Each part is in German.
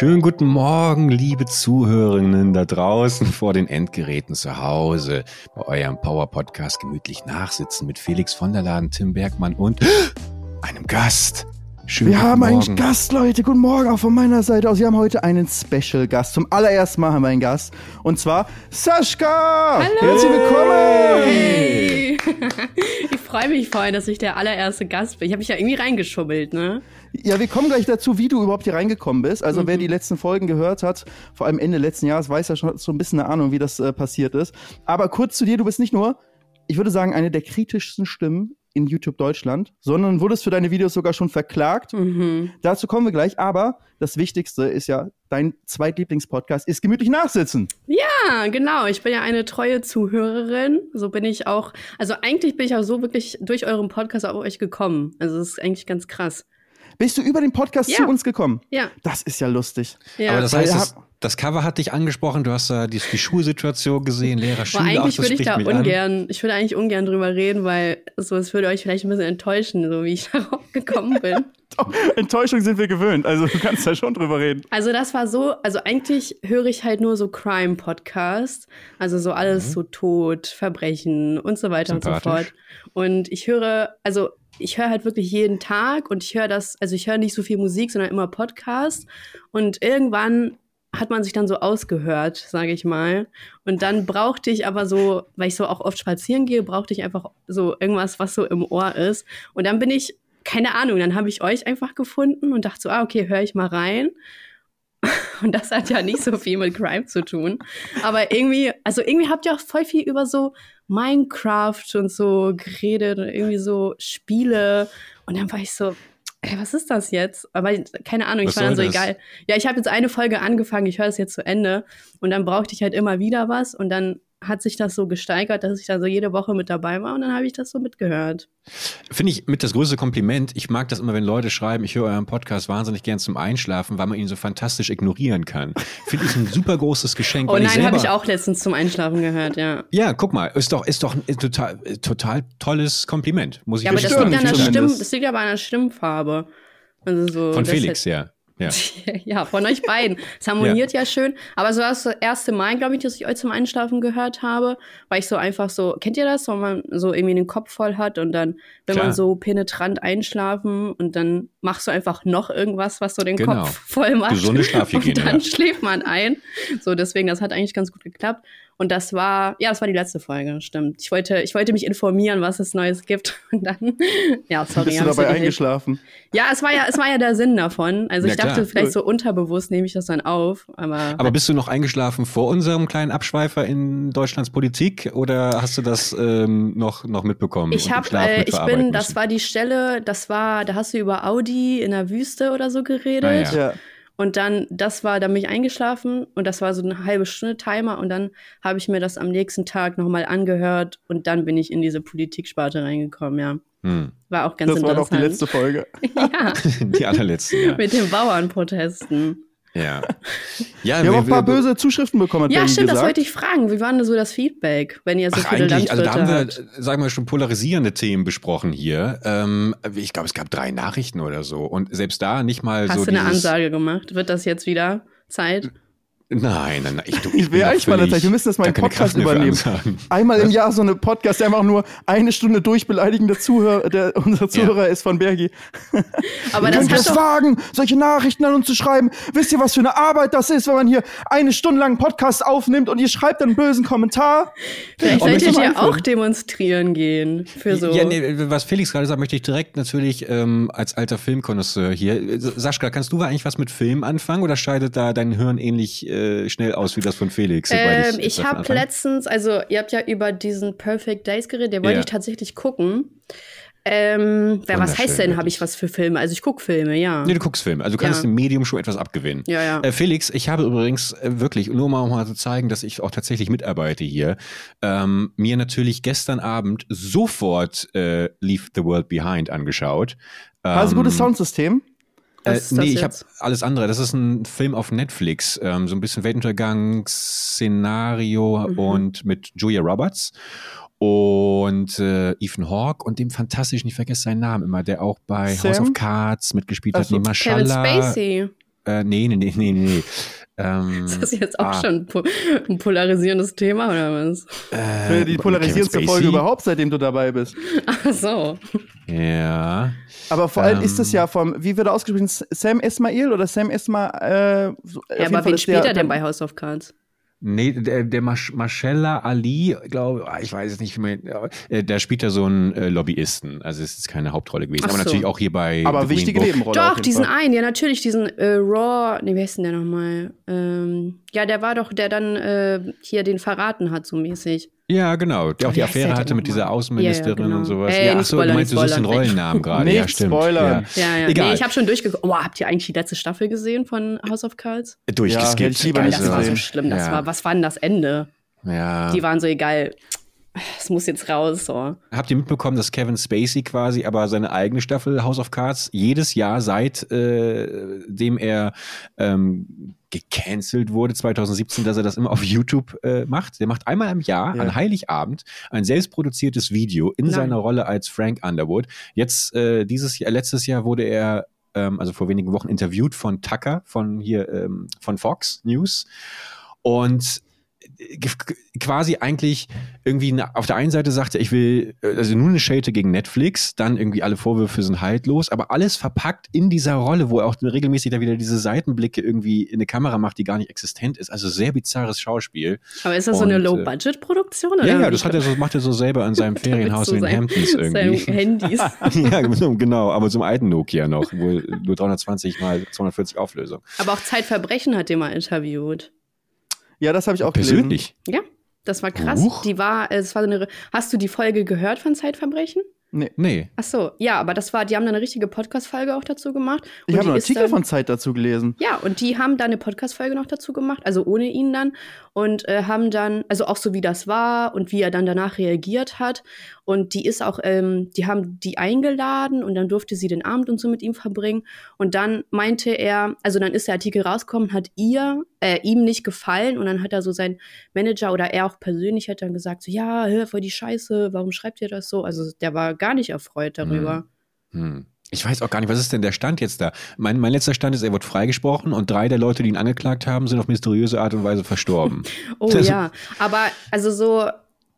Schönen guten Morgen, liebe Zuhörerinnen da draußen vor den Endgeräten zu Hause, bei eurem Power Podcast gemütlich nachsitzen mit Felix von der Laden, Tim Bergmann und einem Gast. Schönen wir haben Morgen. einen Gast, Leute. Guten Morgen auch von meiner Seite aus. Wir haben heute einen Special Gast. Zum allerersten Mal haben wir einen Gast. Und zwar Sascha. Hallo. Herzlich willkommen. Hey. Ich freue mich voll, dass ich der allererste Gast bin. Ich habe mich ja irgendwie reingeschubbelt, ne? Ja, wir kommen gleich dazu, wie du überhaupt hier reingekommen bist. Also mhm. wer die letzten Folgen gehört hat, vor allem Ende letzten Jahres, weiß ja schon so ein bisschen eine Ahnung, wie das äh, passiert ist. Aber kurz zu dir, du bist nicht nur, ich würde sagen, eine der kritischsten Stimmen in YouTube Deutschland, sondern wurdest für deine Videos sogar schon verklagt. Mhm. Dazu kommen wir gleich. Aber das Wichtigste ist ja, dein Zweitlieblingspodcast ist gemütlich nachsitzen. Ja, genau. Ich bin ja eine treue Zuhörerin. So bin ich auch. Also eigentlich bin ich auch so wirklich durch euren Podcast auf euch gekommen. Also das ist eigentlich ganz krass. Bist du über den Podcast ja. zu uns gekommen? Ja. Das ist ja lustig. Ja. Aber das heißt, das, das, Cover hat dich angesprochen, du hast da die, die Schulsituation gesehen, Lehrer, Schüler. Aber eigentlich würde ich da ungern, an. ich würde eigentlich ungern drüber reden, weil so, es würde euch vielleicht ein bisschen enttäuschen, so wie ich darauf gekommen bin. Enttäuschung sind wir gewöhnt, also du kannst da schon drüber reden. Also das war so, also eigentlich höre ich halt nur so Crime-Podcasts, also so alles mhm. so Tod, Verbrechen und so weiter und so fort. Und ich höre, also ich höre halt wirklich jeden Tag und ich höre das, also ich höre nicht so viel Musik, sondern immer Podcast. Und irgendwann hat man sich dann so ausgehört, sage ich mal. Und dann brauchte ich aber so, weil ich so auch oft spazieren gehe, brauchte ich einfach so irgendwas, was so im Ohr ist. Und dann bin ich, keine Ahnung, dann habe ich euch einfach gefunden und dachte so, ah, okay, höre ich mal rein. Und das hat ja nicht so viel mit Crime zu tun. Aber irgendwie, also irgendwie habt ihr auch voll viel über so Minecraft und so geredet und irgendwie so Spiele. Und dann war ich so, ey, was ist das jetzt? Aber keine Ahnung, was ich war dann so das? egal. Ja, ich habe jetzt eine Folge angefangen, ich höre es jetzt zu Ende. Und dann brauchte ich halt immer wieder was. Und dann hat sich das so gesteigert, dass ich da so jede Woche mit dabei war und dann habe ich das so mitgehört. Finde ich mit das größte Kompliment. Ich mag das immer, wenn Leute schreiben, ich höre euren Podcast wahnsinnig gern zum Einschlafen, weil man ihn so fantastisch ignorieren kann. Finde ich ein super großes Geschenk. Oh nein, habe ich auch letztens zum Einschlafen gehört, ja. Ja, guck mal, ist doch, ist doch ein total, total tolles Kompliment, muss ich Ja, aber das liegt, an der Stimm, das liegt aber an der Stimmfarbe. Also so, Von Felix, ja. Ja. ja, von euch beiden. Es harmoniert ja. ja. schön. Aber so war das erste Mal, glaube ich, dass ich euch zum Einschlafen gehört habe, weil ich so einfach so, kennt ihr das, wenn man so irgendwie den Kopf voll hat und dann, wenn Klar. man so penetrant einschlafen und dann machst du einfach noch irgendwas, was so den genau. Kopf voll macht. Gesunde Schlafhygiene. Und dann ja. schläft man ein. So, deswegen, das hat eigentlich ganz gut geklappt. Und das war, ja, das war die letzte Folge, stimmt. Ich wollte, ich wollte mich informieren, was es Neues gibt. Und dann, ja, sorry. Bist du dabei eingeschlafen? Ja, es war ja, es war ja der Sinn davon. Also ja, ich dachte, klar. vielleicht so unterbewusst nehme ich das dann auf. Aber, aber bist du noch eingeschlafen vor unserem kleinen Abschweifer in Deutschlands Politik oder hast du das ähm, noch, noch mitbekommen? Ich habe, äh, ich bin, das war die Stelle, das war, da hast du über Audi in der Wüste oder so geredet. Ah, ja. Und dann, das war, da bin ich eingeschlafen und das war so eine halbe Stunde Timer und dann habe ich mir das am nächsten Tag nochmal angehört und dann bin ich in diese Politiksparte reingekommen, ja. Hm. War auch ganz das interessant. Das war doch die letzte Folge. ja. die allerletzte, ja. Mit den Bauernprotesten. Ja. ja wir haben auch ein paar böse Zuschriften bekommen. Ja, stimmt, gesagt. das wollte ich fragen. Wie war denn so das Feedback, wenn ihr so Ach, viele eigentlich, also da haben wir, sagen wir schon polarisierende Themen besprochen hier. Ähm, ich glaube, es gab drei Nachrichten oder so und selbst da nicht mal Hast so. Hast du eine Ansage gemacht? Wird das jetzt wieder Zeit? Nein, nein, nein. Ich, ich, ich will eigentlich mal Zeit. Wir müssen das mal im Podcast übernehmen. Einmal im Jahr so eine Podcast, der einfach nur eine Stunde durchbeleidigende Zuhörer, der, unser Zuhörer ja. ist von Bergi. Aber das könnt es wagen, solche Nachrichten an uns zu schreiben. Wisst ihr, was für eine Arbeit das ist, wenn man hier eine Stunde lang einen Podcast aufnimmt und ihr schreibt dann einen bösen Kommentar? Vielleicht solltet ihr auch demonstrieren gehen für so. Ja, nee, was Felix gerade sagt, möchte ich direkt natürlich ähm, als alter Filmkonnoisseur hier. Sascha, kannst du eigentlich was mit Film anfangen oder scheidet da dein Hirn ähnlich äh, äh, schnell aus wie das von Felix. Ähm, ich ich habe letztens, also ihr habt ja über diesen Perfect Days geredet, der wollte ja. ich tatsächlich gucken. Ähm, wer, was heißt denn, habe ich was für Filme? Also ich gucke Filme, ja. Nee, du guckst Filme. Also du kannst ja. dem Medium schon etwas abgewinnen. Ja, ja. Äh, Felix, ich habe übrigens äh, wirklich, nur mal, um mal zu zeigen, dass ich auch tatsächlich mitarbeite hier, ähm, mir natürlich gestern Abend sofort äh, Leave the World Behind angeschaut. Ähm, also gutes Soundsystem? Äh, nee, ich habe alles andere. Das ist ein Film auf Netflix, ähm, so ein bisschen Weltuntergangsszenario mhm. und mit Julia Roberts und äh, Ethan Hawke und dem fantastischen, ich vergesse seinen Namen immer, der auch bei Sam? House of Cards mitgespielt hat, nee, Mashallah. Kevin Spacey. Äh, nee, nee, nee, nee, nee. Ähm, ist das jetzt auch ah. schon ein polarisierendes Thema oder was? Äh, die polarisierendste Folge überhaupt, seitdem du dabei bist. Ach so. Ja. Aber vor allem ähm, ist es ja vom, wie wird er ausgesprochen, Sam Esmail oder Sam Esma? Äh, ja, aber wen spielt er denn bei House of Cards? Nee, der, der Marcella Ali, glaube ah, ich, weiß es nicht, wie man, äh, der spielt ja so einen äh, Lobbyisten. Also es ist keine Hauptrolle gewesen. So. Aber natürlich auch hier bei. Aber The wichtige Nebenrolle. Doch, diesen Fall. einen, ja, natürlich, diesen äh, Raw, nee, wie heißt denn der nochmal? Ähm, ja, der war doch, der dann äh, hier den verraten hat, so mäßig. Ja, genau. Der auch die Affäre hatte mit dieser Außenministerin ja, ja, genau. und sowas. Ey, ja, achso, du meinst, du suchst den Rollennamen gerade. ja, stimmt. Spoiler. Ja, ja. ja. Egal. Nee, ich habe schon durchgeguckt. Oh, habt ihr eigentlich die letzte Staffel gesehen von House of Cards? Durchgeskippt. Ja, das war so schlimm. Das war, was war denn das Ende? Ja. Die waren so egal es muss jetzt raus. So. Habt ihr mitbekommen, dass Kevin Spacey quasi aber seine eigene Staffel House of Cards jedes Jahr seit äh, dem er ähm, gecancelt wurde 2017, dass er das immer auf YouTube äh, macht. Der macht einmal im Jahr ja. an Heiligabend ein selbstproduziertes Video in Nein. seiner Rolle als Frank Underwood. Jetzt äh, dieses Jahr, letztes Jahr wurde er ähm, also vor wenigen Wochen interviewt von Tucker von hier ähm, von Fox News und quasi eigentlich irgendwie auf der einen Seite sagte, ich will, also nur eine Schelte gegen Netflix, dann irgendwie alle Vorwürfe sind haltlos, aber alles verpackt in dieser Rolle, wo er auch regelmäßig da wieder diese Seitenblicke irgendwie in eine Kamera macht, die gar nicht existent ist. Also sehr bizarres Schauspiel. Aber ist das Und, so eine äh, Low-Budget-Produktion? Ja, ja, das hat er so, macht er so selber in seinem Ferienhaus so in den Hamptons irgendwie. Handys. ja, genau, aber zum alten Nokia noch, wo nur 320 mal 240 Auflösung. Aber auch Zeitverbrechen hat er mal interviewt. Ja, das habe ich auch Persönlich? Gelesen. Ja, das war krass. Huch. Die war, es war eine. Hast du die Folge gehört von Zeitverbrechen? Nee. nee. Ach so, ja, aber das war, die haben da eine richtige Podcast-Folge auch dazu gemacht. ich habe einen Artikel dann, von Zeit dazu gelesen. Ja, und die haben da eine Podcast-Folge noch dazu gemacht, also ohne ihn dann. Und äh, haben dann, also auch so wie das war und wie er dann danach reagiert hat. Und die ist auch, ähm, die haben die eingeladen und dann durfte sie den Abend und so mit ihm verbringen. Und dann meinte er, also dann ist der Artikel rausgekommen, hat ihr, äh, ihm nicht gefallen. Und dann hat er so sein Manager oder er auch persönlich hat dann gesagt, so, ja, hör voll die Scheiße, warum schreibt ihr das so? Also der war gar nicht erfreut darüber. Hm. Hm. Ich weiß auch gar nicht, was ist denn der Stand jetzt da? Mein, mein letzter Stand ist, er wird freigesprochen und drei der Leute, die ihn angeklagt haben, sind auf mysteriöse Art und Weise verstorben. oh das ja, aber also so,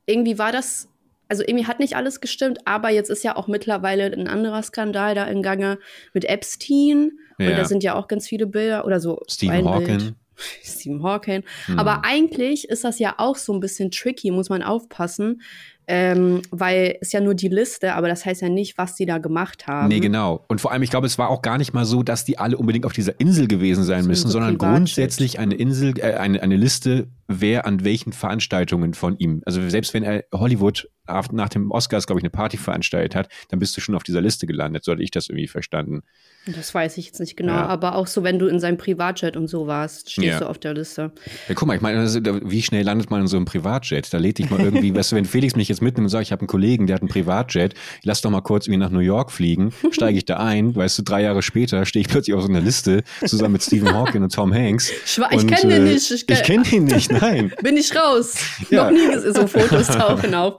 irgendwie war das, also irgendwie hat nicht alles gestimmt, aber jetzt ist ja auch mittlerweile ein anderer Skandal da in Gange mit Epstein ja. und da sind ja auch ganz viele Bilder oder so. Stephen Hawking. Stephen Hawking. Hm. Aber eigentlich ist das ja auch so ein bisschen tricky, muss man aufpassen, ähm, weil es ja nur die Liste, aber das heißt ja nicht, was die da gemacht haben. Nee, genau. Und vor allem, ich glaube, es war auch gar nicht mal so, dass die alle unbedingt auf dieser Insel gewesen sein müssen, so sondern grundsätzlich eine Insel, äh, eine, eine Liste, wer an welchen Veranstaltungen von ihm. Also selbst wenn er Hollywood nach dem Oscars, glaube ich, eine Party veranstaltet hat, dann bist du schon auf dieser Liste gelandet, so hatte ich das irgendwie verstanden. Das weiß ich jetzt nicht genau, ja. aber auch so, wenn du in seinem Privatjet und so warst, stehst ja. du auf der Liste. Ja, guck mal, ich meine, also, wie schnell landet man in so einem Privatjet? Da lädt dich mal irgendwie, weißt du, wenn Felix mich jetzt mitnimmt und sagt, ich habe einen Kollegen, der hat einen Privatjet, lass doch mal kurz irgendwie nach New York fliegen, steige ich da ein, weißt du, drei Jahre später stehe ich plötzlich auf so einer Liste zusammen mit Stephen Hawking und Tom Hanks. Schwa ich kenne den äh, nicht. Ich, ich kenne ihn nicht, nein. Bin ich raus. Noch nie so Fotos tauchen auf.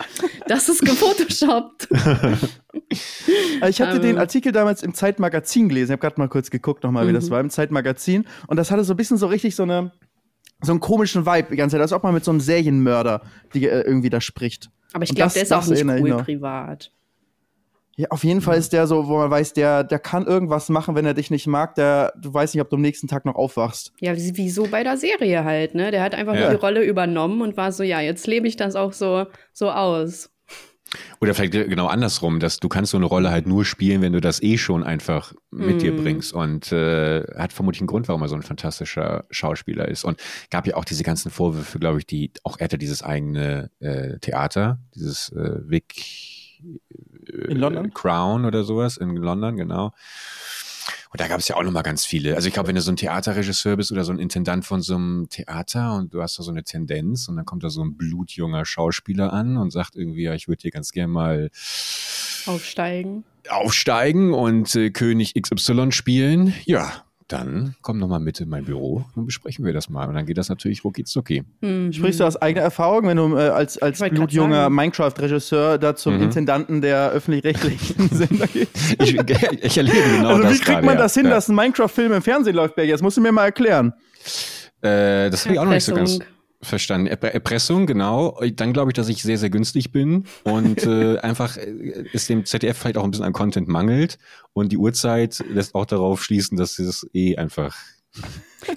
Das ist gefotoshoppt. Ich hatte den ähm. Artikel damals im Zeitmagazin gelesen. Ich habe gerade mal kurz geguckt, nochmal, mhm. wie das mhm. war im Zeitmagazin. Und das hatte so ein bisschen so richtig so eine so einen komischen Vibe die ganze Zeit, als ob man mit so einem Serienmörder die, äh, irgendwie da spricht. Aber ich glaube, der ist auch nicht cool privat. Ja, auf jeden Fall ist der so, wo man weiß, der, der kann irgendwas machen, wenn er dich nicht mag. Der, du weißt nicht, ob du am nächsten Tag noch aufwachst. Ja, wie so bei der Serie halt, ne? Der hat einfach ja. die Rolle übernommen und war so, ja, jetzt lebe ich das auch so, so aus. Oder vielleicht genau andersrum, dass du kannst so eine Rolle halt nur spielen, wenn du das eh schon einfach mit mm. dir bringst. Und äh, hat vermutlich einen Grund, warum er so ein fantastischer Schauspieler ist. Und gab ja auch diese ganzen Vorwürfe, glaube ich, die auch er hatte dieses eigene äh, Theater, dieses äh, Vic äh, in London? Crown oder sowas in London, genau. Und da gab es ja auch nochmal ganz viele. Also ich glaube, wenn du so ein Theaterregisseur bist oder so ein Intendant von so einem Theater und du hast da so eine Tendenz und dann kommt da so ein blutjunger Schauspieler an und sagt irgendwie, ja, ich würde hier ganz gerne mal aufsteigen. Aufsteigen und äh, König XY spielen. Ja, dann komm noch mal mit in mein Büro und besprechen wir das mal. Und dann geht das natürlich rucki zucki. Mhm. Sprichst du aus eigener Erfahrung, wenn du äh, als, als blutjunger Minecraft-Regisseur da zum mhm. Intendanten der öffentlich-rechtlichen Sender gehst? Ich, ich, erlebe genau also, das wie kriegt man das hin, ja. dass ein Minecraft-Film im Fernsehen läuft, Berg? Jetzt musst du mir mal erklären. Äh, das habe ich auch noch nicht so ganz verstanden. Erpressung, genau. Dann glaube ich, dass ich sehr, sehr günstig bin und äh, einfach äh, ist dem ZDF vielleicht auch ein bisschen an Content mangelt und die Uhrzeit lässt auch darauf schließen, dass es eh einfach.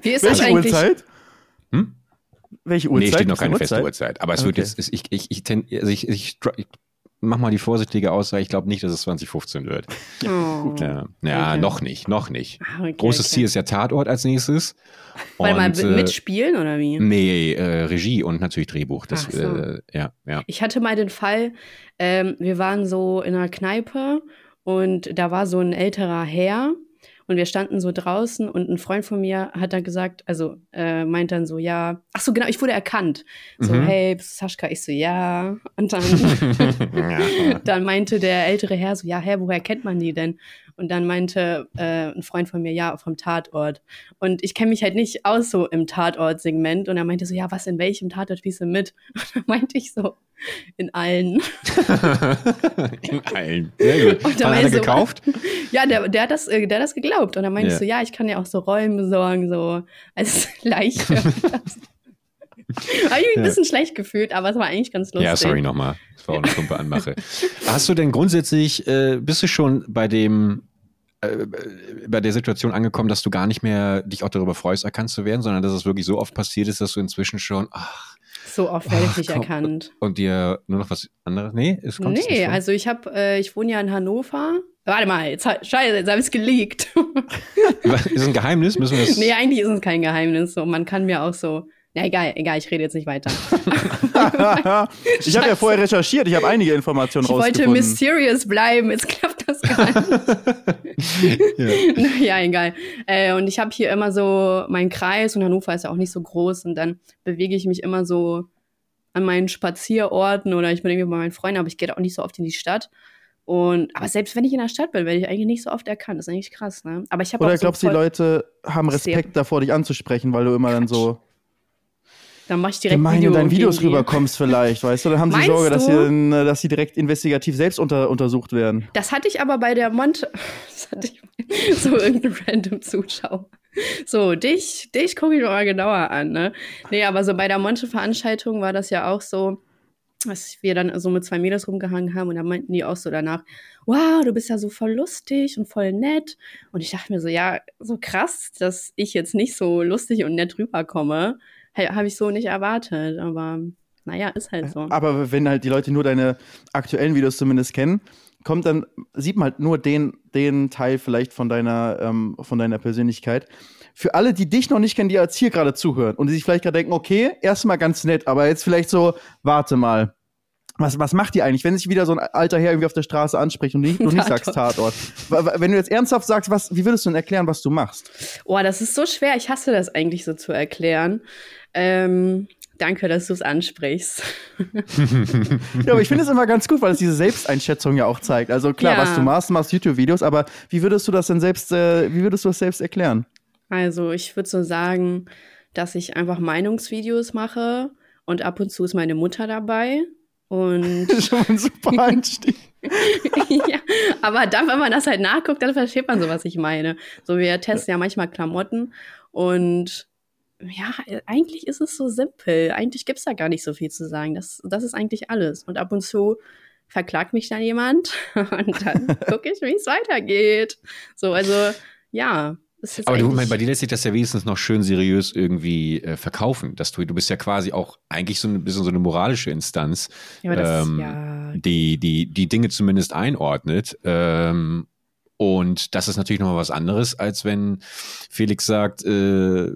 Wie ist das eigentlich? Uhrzeit? Hm? Welche Uhrzeit? Nee, steht noch keine Uhrzeit? feste Uhrzeit. Aber es okay. wird jetzt, ich, ich, ich, also ich, ich, ich mach mal die vorsichtige Aussage, ich glaube nicht, dass es 2015 wird. Oh. Ja, ja okay. noch nicht, noch nicht. Ah, okay, Großes okay. Ziel ist ja Tatort als nächstes. Weil mal äh, mitspielen oder wie? Nee, äh, Regie und natürlich Drehbuch. Das, so. äh, ja, ja. Ich hatte mal den Fall, ähm, wir waren so in einer Kneipe und da war so ein älterer Herr und wir standen so draußen und ein Freund von mir hat dann gesagt, also äh, meint dann so, ja, ach so, genau, ich wurde erkannt. So, mhm. hey, bist du Saschka? Ich so, ja. Und dann, dann meinte der ältere Herr so, ja, hä, woher kennt man die denn? Und dann meinte äh, ein Freund von mir, ja, vom Tatort. Und ich kenne mich halt nicht aus so im Tatort-Segment. Und er meinte so, ja, was in welchem Tatort spielst du mit? Und dann meinte ich so, in allen. in allen. Sehr gut. Und dann hat er so, gekauft? Ja, der, der, hat das, äh, der hat das geglaubt. Und dann meinte yeah. ich so, ja, ich kann ja auch so Rollen besorgen, so als Leiche. Habe ich mich ein bisschen schlecht gefühlt, aber es war eigentlich ganz lustig. Ja, sorry nochmal. Das war auch eine plumpe Anmache. Hast du denn grundsätzlich, äh, bist du schon bei dem, äh, bei der Situation angekommen, dass du gar nicht mehr dich auch darüber freust, erkannt zu werden, sondern dass es wirklich so oft passiert ist, dass du inzwischen schon, ach, so oft werde ich nicht komm, erkannt. Und dir nur noch was anderes? Nee, es kommt Nee, also ich habe, äh, ich wohne ja in Hannover. Warte mal, jetzt, scheiße, jetzt habe ich es geleakt. ist ein Geheimnis? Müssen wir das? Nee, eigentlich ist es kein Geheimnis. So, man kann mir auch so ja, egal, egal, ich rede jetzt nicht weiter. ich habe ja vorher recherchiert, ich habe einige Informationen ich rausgefunden. Ich wollte mysterious bleiben, jetzt klappt das gar nicht. ja. ja, egal. Äh, und ich habe hier immer so meinen Kreis und Hannover ist ja auch nicht so groß und dann bewege ich mich immer so an meinen Spazierorten oder ich bin irgendwie bei meinen Freunden, aber ich gehe auch nicht so oft in die Stadt. Und, aber selbst wenn ich in der Stadt bin, werde ich eigentlich nicht so oft erkannt. Das ist eigentlich krass, ne? Aber ich habe Oder so glaubst du, die Leute haben Respekt davor, dich anzusprechen, weil du immer Quatsch. dann so dann mach ich direkt Gemein Video in deinen Videos rüberkommst vielleicht, weißt du? Dann haben sie Meinst Sorge, dass sie, äh, dass sie direkt investigativ selbst unter, untersucht werden. Das hatte ich aber bei der Mont... Das hatte ich so irgendein random Zuschauer. So, dich, dich gucke ich mal genauer an, ne? Nee, aber so bei der Monte-Veranstaltung war das ja auch so, dass wir dann so mit zwei Mädels rumgehangen haben und dann meinten die auch so danach, wow, du bist ja so voll lustig und voll nett. Und ich dachte mir so, ja, so krass, dass ich jetzt nicht so lustig und nett rüberkomme habe ich so nicht erwartet, aber naja, ist halt so. Aber wenn halt die Leute nur deine aktuellen Videos zumindest kennen, kommt dann, sieht man halt nur den, den Teil vielleicht von deiner, ähm, von deiner Persönlichkeit. Für alle, die dich noch nicht kennen, die jetzt hier gerade zuhören und die sich vielleicht gerade denken, okay, erstmal ganz nett, aber jetzt vielleicht so, warte mal. Was, was macht die eigentlich, wenn sich wieder so ein alter Herr irgendwie auf der Straße anspricht und nicht, du nicht sagst Tatort? Wenn du jetzt ernsthaft sagst, was, wie würdest du denn erklären, was du machst? Oh, das ist so schwer. Ich hasse das eigentlich so zu erklären. Ähm, danke, dass du es ansprichst. ja, aber ich finde es immer ganz gut, weil es diese Selbsteinschätzung ja auch zeigt. Also klar, ja. was du machst, du machst YouTube-Videos, aber wie würdest du das denn selbst, äh, wie würdest du das selbst erklären? Also ich würde so sagen, dass ich einfach Meinungsvideos mache und ab und zu ist meine Mutter dabei. Und das ist schon ein super Einstieg. ja, aber dann, wenn man das halt nachguckt, dann versteht man so, was ich meine. So, wir testen ja manchmal Klamotten und ja, eigentlich ist es so simpel. Eigentlich gibt es da gar nicht so viel zu sagen. Das, das ist eigentlich alles. Und ab und zu verklagt mich dann jemand und dann gucke ich, wie es weitergeht. So, also ja. Aber du, mein, bei dir lässt sich das ja wenigstens noch schön seriös irgendwie äh, verkaufen. Dass du, du bist ja quasi auch eigentlich so ein bisschen so eine moralische Instanz, ja, das, ähm, ja. die, die die Dinge zumindest einordnet. Ähm, und das ist natürlich nochmal was anderes, als wenn Felix sagt, äh,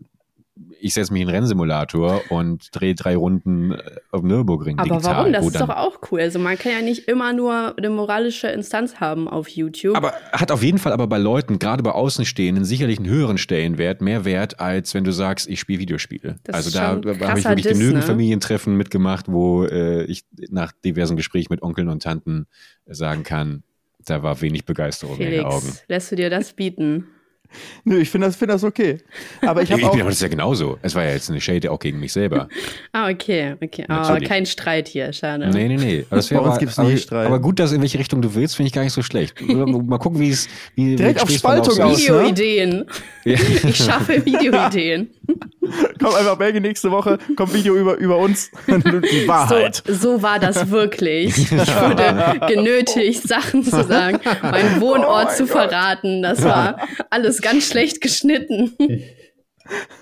ich setze mich in einen Rennsimulator und drehe drei Runden äh, auf Nürburgring Aber digital. warum? Das ist doch auch cool. Also man kann ja nicht immer nur eine moralische Instanz haben auf YouTube. Aber hat auf jeden Fall aber bei Leuten, gerade bei Außenstehenden, sicherlich einen höheren Stellenwert, mehr Wert, als wenn du sagst, ich spiele Videospiele. Das also da, da habe ich wirklich Diss, genügend ne? Familientreffen mitgemacht, wo äh, ich nach diversen Gesprächen mit Onkeln und Tanten sagen kann, da war wenig Begeisterung Felix, in den Augen. Lässt du dir das bieten? Nö, ich finde das, find das okay. Aber ich habe auch. Ich das ja genauso. Es war ja jetzt eine Shade auch gegen mich selber. ah, okay, okay. Aber oh, kein Streit hier, schade. Nee, nee, nee. Aber Bei uns gibt es nie Streit. Aber gut, dass in welche Richtung du willst, finde ich gar nicht so schlecht. Mal gucken, wie es. Wie, Direkt auf Spaltung aus. Videoideen. Ne? Ich schaffe Videoideen. Komm einfach, Belgien, nächste Woche kommt Video über, über uns. Die Wahrheit. So, so war das wirklich. Ich wurde genötigt, Sachen zu sagen, meinen Wohnort oh zu Gott. verraten. Das war alles ganz schlecht geschnitten.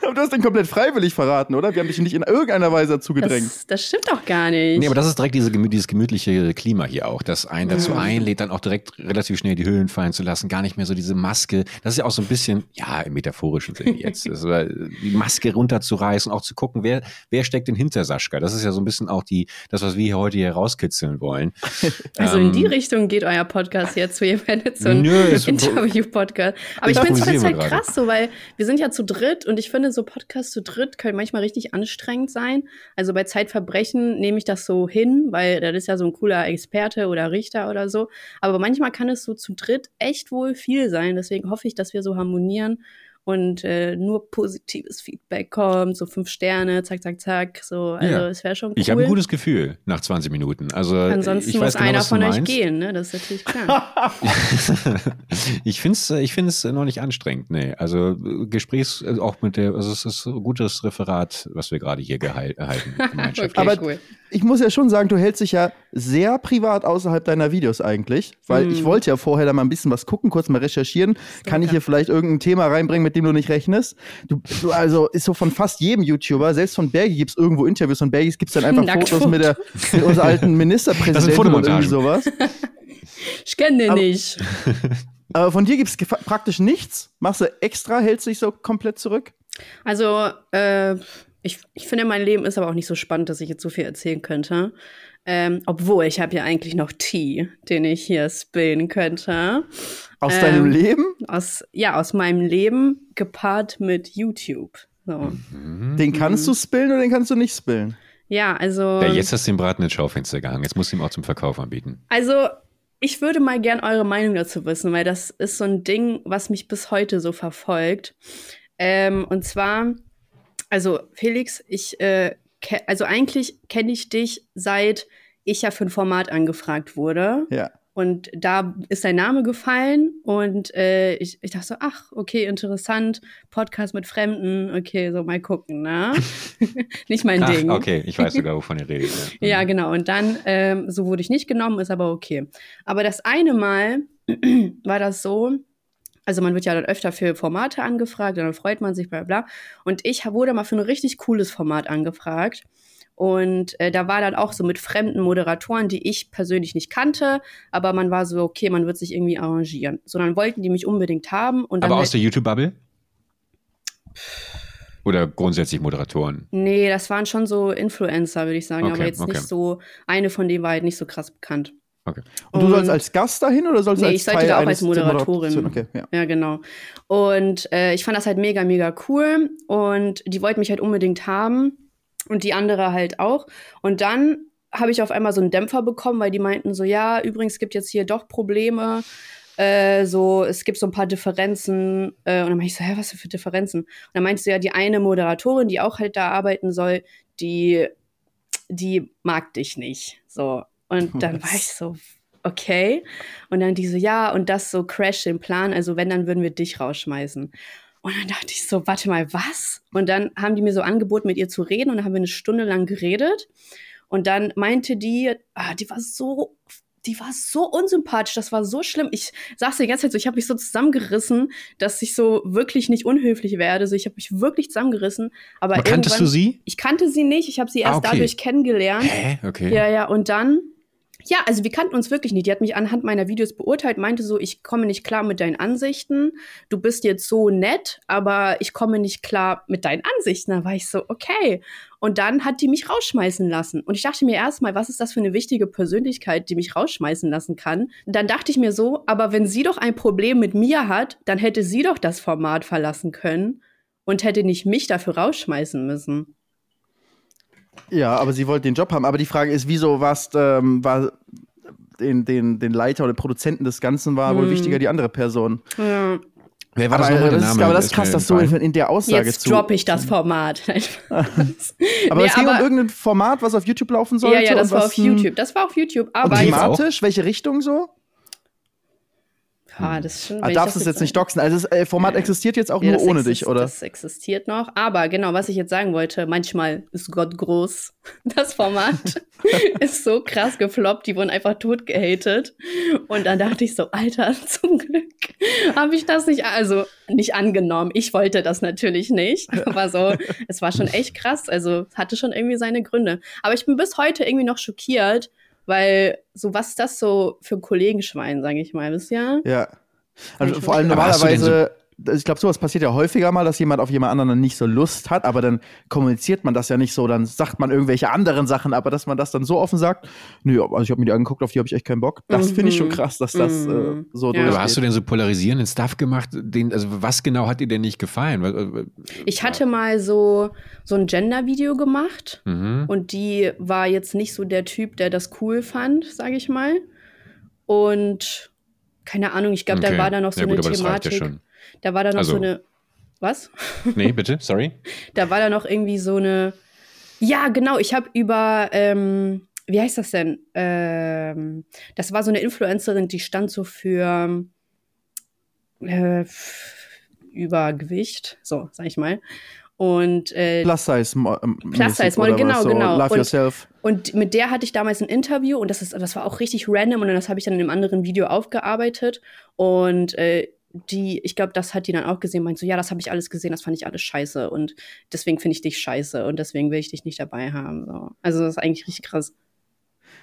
Aber du hast den komplett freiwillig verraten, oder? Wir haben dich nicht in irgendeiner Weise dazu gedrängt. Das, das stimmt doch gar nicht. Nee, aber das ist direkt diese, dieses gemütliche Klima hier auch, das einen dazu mhm. einlädt, dann auch direkt relativ schnell die Hüllen fallen zu lassen, gar nicht mehr so diese Maske. Das ist ja auch so ein bisschen, ja, im metaphorischen Sinne jetzt, die Maske runterzureißen, auch zu gucken, wer, wer steckt denn hinter Sascha. Das ist ja so ein bisschen auch die, das, was wir hier heute hier rauskitzeln wollen. Also ähm, in die Richtung geht euer Podcast jetzt, wo ihr werdet so ein Interview-Podcast. Aber ich finde es halt krass so, weil wir sind ja zu dritt und ich finde, so Podcasts zu dritt können manchmal richtig anstrengend sein. Also bei Zeitverbrechen nehme ich das so hin, weil das ist ja so ein cooler Experte oder Richter oder so. Aber manchmal kann es so zu dritt echt wohl viel sein. Deswegen hoffe ich, dass wir so harmonieren und äh, nur positives Feedback kommt, so fünf Sterne, zack, zack, zack. So, also ja. es wäre schon cool. Ich habe ein gutes Gefühl nach 20 Minuten. Also ansonsten ich muss genau, einer von euch gehen, ne? Das ist natürlich klar. ich finde es ich find's noch nicht anstrengend, nee. Also Gesprächs äh, auch mit der, also es ist ein gutes Referat, was wir gerade hier gehalten okay, Aber cool. ich muss ja schon sagen, du hältst dich ja sehr privat außerhalb deiner Videos eigentlich, weil hm. ich wollte ja vorher da mal ein bisschen was gucken, kurz mal recherchieren. So Kann ich hier vielleicht irgendein Thema reinbringen, mit dem du nicht rechnest? Du, du also ist so von fast jedem YouTuber, selbst von Bergi gibt es irgendwo Interviews, von Bergis gibt es dann einfach Nackt Fotos mit, der, mit unserer alten Ministerpräsidentin oder irgendwie sowas. Ich kenne den aber, nicht. Aber von dir gibt es praktisch nichts. Machst du extra, hältst dich so komplett zurück? Also, äh, ich, ich finde, mein Leben ist aber auch nicht so spannend, dass ich jetzt so viel erzählen könnte. Ähm, obwohl, ich habe ja eigentlich noch Tee, den ich hier spillen könnte. Aus ähm, deinem Leben? Aus, ja, aus meinem Leben, gepaart mit YouTube. So. Mhm. Den kannst du spillen oder den kannst du nicht spillen? Ja, also. Ja, jetzt hast du den Braten ins Schaufenster gehangen. Jetzt musst du ihm auch zum Verkauf anbieten. Also, ich würde mal gern eure Meinung dazu wissen, weil das ist so ein Ding, was mich bis heute so verfolgt. Ähm, und zwar, also Felix, ich äh, also eigentlich kenne ich dich seit ich ja für ein Format angefragt wurde. Ja. Und da ist dein Name gefallen und äh, ich, ich dachte so, ach, okay, interessant, Podcast mit Fremden, okay, so mal gucken, ne? nicht mein ach, Ding. Okay, ich weiß sogar, wovon ihr redet. Ja, ja mhm. genau. Und dann, ähm, so wurde ich nicht genommen, ist aber okay. Aber das eine Mal war das so, also man wird ja dann öfter für Formate angefragt und dann freut man sich, bla bla. Und ich wurde mal für ein richtig cooles Format angefragt. Und äh, da war dann auch so mit fremden Moderatoren, die ich persönlich nicht kannte, aber man war so, okay, man wird sich irgendwie arrangieren. So, dann wollten die mich unbedingt haben. Und aber aus der YouTube-Bubble? Oder grundsätzlich Moderatoren? Nee, das waren schon so Influencer, würde ich sagen, okay, aber jetzt okay. nicht so, eine von denen war halt nicht so krass bekannt. Okay. Und, du sollst als Gast dahin oder sollst du nee, als ich sollte Teil da auch als Moderatorin. Okay, ja. ja. genau. Und äh, ich fand das halt mega, mega cool. Und die wollten mich halt unbedingt haben. Und die andere halt auch. Und dann habe ich auf einmal so einen Dämpfer bekommen, weil die meinten so, ja, übrigens gibt jetzt hier doch Probleme. Äh, so, es gibt so ein paar Differenzen. Äh, und dann meinte ich so, hä, was für Differenzen? Und dann meinte sie ja, die eine Moderatorin, die auch halt da arbeiten soll, die, die mag dich nicht. So. Und dann war ich so, okay. Und dann die so, ja, und das so crash den Plan. Also wenn, dann würden wir dich rausschmeißen. Und dann dachte ich so, warte mal, was? Und dann haben die mir so angeboten, mit ihr zu reden. Und dann haben wir eine Stunde lang geredet. Und dann meinte die, ah, die war so die war so unsympathisch, das war so schlimm. Ich saß die ganze Zeit so, ich habe mich so zusammengerissen, dass ich so wirklich nicht unhöflich werde. So, ich habe mich wirklich zusammengerissen. Aber, aber kanntest du sie? Ich kannte sie nicht. Ich habe sie erst ah, okay. dadurch kennengelernt. Hä? Okay. Ja, ja. Und dann ja, also wir kannten uns wirklich nicht. Die hat mich anhand meiner Videos beurteilt, meinte so, ich komme nicht klar mit deinen Ansichten. Du bist jetzt so nett, aber ich komme nicht klar mit deinen Ansichten. Da war ich so, okay. Und dann hat die mich rausschmeißen lassen. Und ich dachte mir erstmal, was ist das für eine wichtige Persönlichkeit, die mich rausschmeißen lassen kann? Dann dachte ich mir so, aber wenn sie doch ein Problem mit mir hat, dann hätte sie doch das Format verlassen können und hätte nicht mich dafür rausschmeißen müssen. Ja, aber sie wollte den Job haben. Aber die Frage ist, wieso warst, ähm, war den, den, den Leiter oder Produzenten des Ganzen war hm. wohl wichtiger die andere Person? Ja. Wer war aber, das, das Name? aber das ist krass, dass du in der Aussage Jetzt zu. Jetzt droppe ich das Format. aber nee, es ging um irgendein Format, was auf YouTube laufen sollte. Ja, ja, das war auf YouTube. Das war auf YouTube. Aber thematisch, welche Richtung so? Ah, das schon, ah, darfst du es jetzt nicht doxen? Also das äh, Format existiert jetzt auch ja, nur ohne dich, oder? Das existiert noch. Aber genau, was ich jetzt sagen wollte, manchmal ist Gott groß. Das Format ist so krass gefloppt, die wurden einfach tot gehatet. Und dann dachte ich so, Alter, zum Glück habe ich das nicht, also nicht angenommen. Ich wollte das natürlich nicht. Aber so, es war schon echt krass. Also hatte schon irgendwie seine Gründe. Aber ich bin bis heute irgendwie noch schockiert, weil so was ist das so für ein Kollegenschwein, sage ich mal, wisst ihr? Ja. Also vor allem normalerweise ich glaube, sowas passiert ja häufiger mal, dass jemand auf jemand anderen nicht so Lust hat, aber dann kommuniziert man das ja nicht so, dann sagt man irgendwelche anderen Sachen, aber dass man das dann so offen sagt, nö, also ich habe mir die angeguckt, auf die habe ich echt keinen Bock. Das mhm. finde ich schon krass, dass das äh, mhm. äh, so ja. Aber hast du denn so polarisierenden Stuff gemacht? Den, also was genau hat dir denn nicht gefallen? Äh, ich hatte mal so, so ein Gender-Video gemacht mhm. und die war jetzt nicht so der Typ, der das cool fand, sage ich mal. Und keine Ahnung, ich glaube, okay. da war da noch so ja, gut, eine Thematik. Da war da noch also, so eine. Was? Nee, bitte, sorry. da war da noch irgendwie so eine. Ja, genau, ich habe über. Ähm, wie heißt das denn? Ähm, das war so eine Influencerin, die stand so für äh, Übergewicht, so sag ich mal. Und äh, Plus Size ähm, Plus Size Model, genau, so, genau. Love und, yourself. Und mit der hatte ich damals ein Interview und das ist, das war auch richtig random und das habe ich dann in einem anderen Video aufgearbeitet und äh, die, ich glaube, das hat die dann auch gesehen, meint so, ja, das habe ich alles gesehen, das fand ich alles scheiße und deswegen finde ich dich scheiße und deswegen will ich dich nicht dabei haben. So. Also das ist eigentlich richtig krass.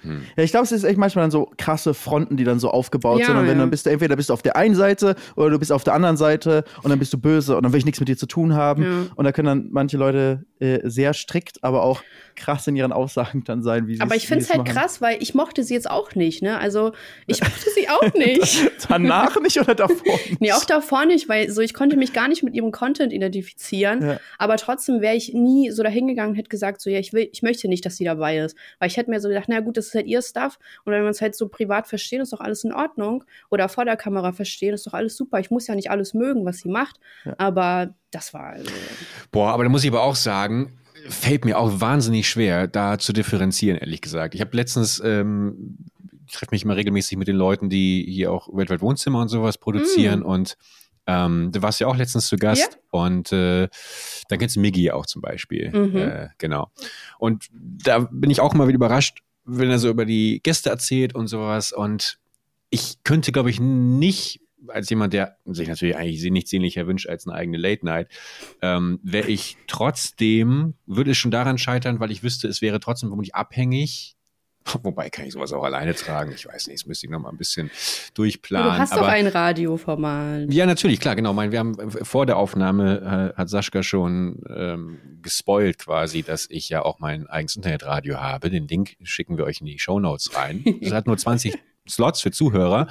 Hm. Ja, ich glaube, es ist echt manchmal dann so krasse Fronten, die dann so aufgebaut ja, sind. Und wenn ja. dann bist du entweder bist du auf der einen Seite oder du bist auf der anderen Seite und dann bist du böse und dann will ich nichts mit dir zu tun haben. Ja. Und da können dann manche Leute äh, sehr strikt, aber auch krass in ihren Aussagen dann sein, wie sie Aber ich finde es halt machen. krass, weil ich mochte sie jetzt auch nicht, ne? Also ich mochte sie auch nicht. Danach nicht oder davor? Nicht? Nee, auch davor nicht, weil so ich konnte mich gar nicht mit ihrem Content identifizieren. Aber trotzdem wäre ich nie so dahingegangen und hätte gesagt, so ja, ich will, ich möchte nicht, dass sie dabei ist. Weil ich hätte mir so gedacht, na gut, das ist halt ihr Stuff. Und wenn wir uns halt so privat verstehen, ist doch alles in Ordnung. Oder vor der Kamera verstehen, ist doch alles super. Ich muss ja nicht alles mögen, was sie macht. Ja. Aber das war also. Boah, aber da muss ich aber auch sagen, fällt mir auch wahnsinnig schwer, da zu differenzieren, ehrlich gesagt. Ich habe letztens, ähm, ich treffe mich immer regelmäßig mit den Leuten, die hier auch weltweit Wohnzimmer und sowas produzieren mm. und ähm, du warst ja auch letztens zu Gast ja. und äh, dann kennst du Miggy auch zum Beispiel. Mhm. Äh, genau. Und da bin ich auch immer wieder überrascht, wenn er so über die Gäste erzählt und sowas. Und ich könnte, glaube ich, nicht als jemand, der sich natürlich eigentlich nichts sehnlicher wünscht als eine eigene Late Night, ähm, wäre ich trotzdem, würde es schon daran scheitern, weil ich wüsste, es wäre trotzdem vermutlich abhängig. Wobei kann ich sowas auch alleine tragen. Ich weiß nicht, das müsste ich noch mal ein bisschen durchplanen. Du hast Aber, doch ein Radioformat. Ja, natürlich, klar, genau. Mein, wir haben vor der Aufnahme äh, hat Sascha schon ähm, gespoilt quasi, dass ich ja auch mein eigenes Internetradio habe. Den Link schicken wir euch in die Show Notes rein. Das hat nur 20 Slots für Zuhörer.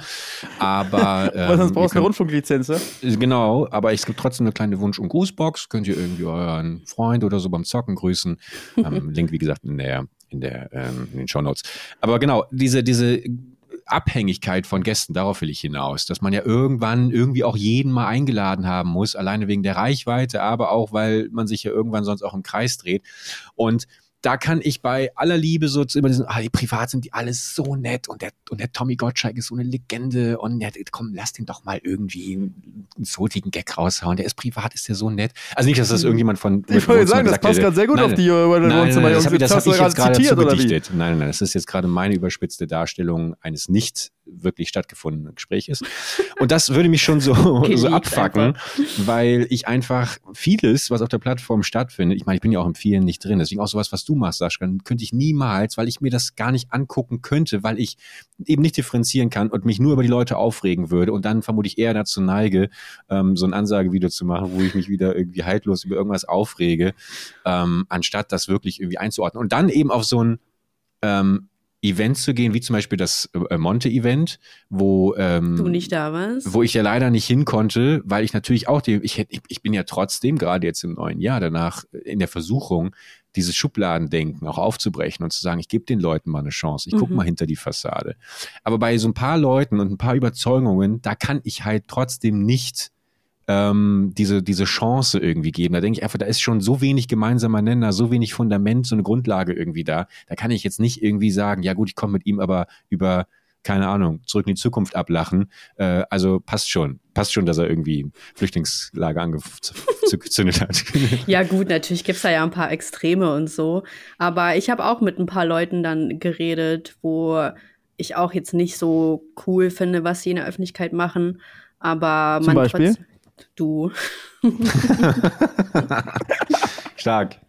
Aber. Ähm, sonst brauchst du eine Rundfunklizenz, ja? Genau, aber es gibt trotzdem eine kleine Wunsch- und Grußbox. Könnt ihr irgendwie euren Freund oder so beim Zocken grüßen. ähm, Link, wie gesagt, in der, in der, ähm, in den Show Notes. Aber genau, diese, diese Abhängigkeit von Gästen, darauf will ich hinaus, dass man ja irgendwann irgendwie auch jeden mal eingeladen haben muss, alleine wegen der Reichweite, aber auch, weil man sich ja irgendwann sonst auch im Kreis dreht. Und da kann ich bei aller Liebe so zu über diesen, ah, die privat sind die alles so nett und der, und der Tommy Gottschalk ist so eine Legende und der, komm, lass den doch mal irgendwie einen sotigen Gag raushauen. Der ist privat, ist der so nett. Also nicht, dass das irgendjemand von. Ich wollte sagen, das passt gerade sehr gut nein, auf die über nein, nein, nein, das habe hab ich jetzt gerade zitiert. Nein, nein, nein, das ist jetzt gerade meine überspitzte Darstellung eines nicht wirklich stattgefundenen Gespräches. Und das würde mich schon so, so abfacken, weil ich einfach vieles, was auf der Plattform stattfindet, ich meine, ich bin ja auch im vielen nicht drin, deswegen auch sowas, was du machst, Sascha, könnte ich niemals, weil ich mir das gar nicht angucken könnte, weil ich eben nicht differenzieren kann und mich nur über die Leute aufregen würde und dann vermutlich eher dazu neige, ähm, so ein Ansagevideo zu machen, wo ich mich wieder irgendwie haltlos über irgendwas aufrege, ähm, anstatt das wirklich irgendwie einzuordnen. Und dann eben auf so ein ähm, Event zu gehen, wie zum Beispiel das äh, Monte-Event, wo ähm, du nicht da warst, wo ich ja leider nicht hin konnte, weil ich natürlich auch die, ich, ich bin ja trotzdem gerade jetzt im neuen Jahr danach in der Versuchung, dieses Schubladendenken auch aufzubrechen und zu sagen, ich gebe den Leuten mal eine Chance, ich mhm. gucke mal hinter die Fassade. Aber bei so ein paar Leuten und ein paar Überzeugungen, da kann ich halt trotzdem nicht ähm, diese, diese Chance irgendwie geben. Da denke ich einfach, da ist schon so wenig gemeinsamer Nenner, so wenig Fundament, so eine Grundlage irgendwie da. Da kann ich jetzt nicht irgendwie sagen, ja gut, ich komme mit ihm aber über keine Ahnung, zurück in die Zukunft ablachen. Äh, also passt schon. Passt schon, dass er irgendwie Flüchtlingslager angezündet hat. ja, gut, natürlich gibt es da ja ein paar Extreme und so. Aber ich habe auch mit ein paar Leuten dann geredet, wo ich auch jetzt nicht so cool finde, was sie in der Öffentlichkeit machen. Aber Zum man Beispiel? du. Stark.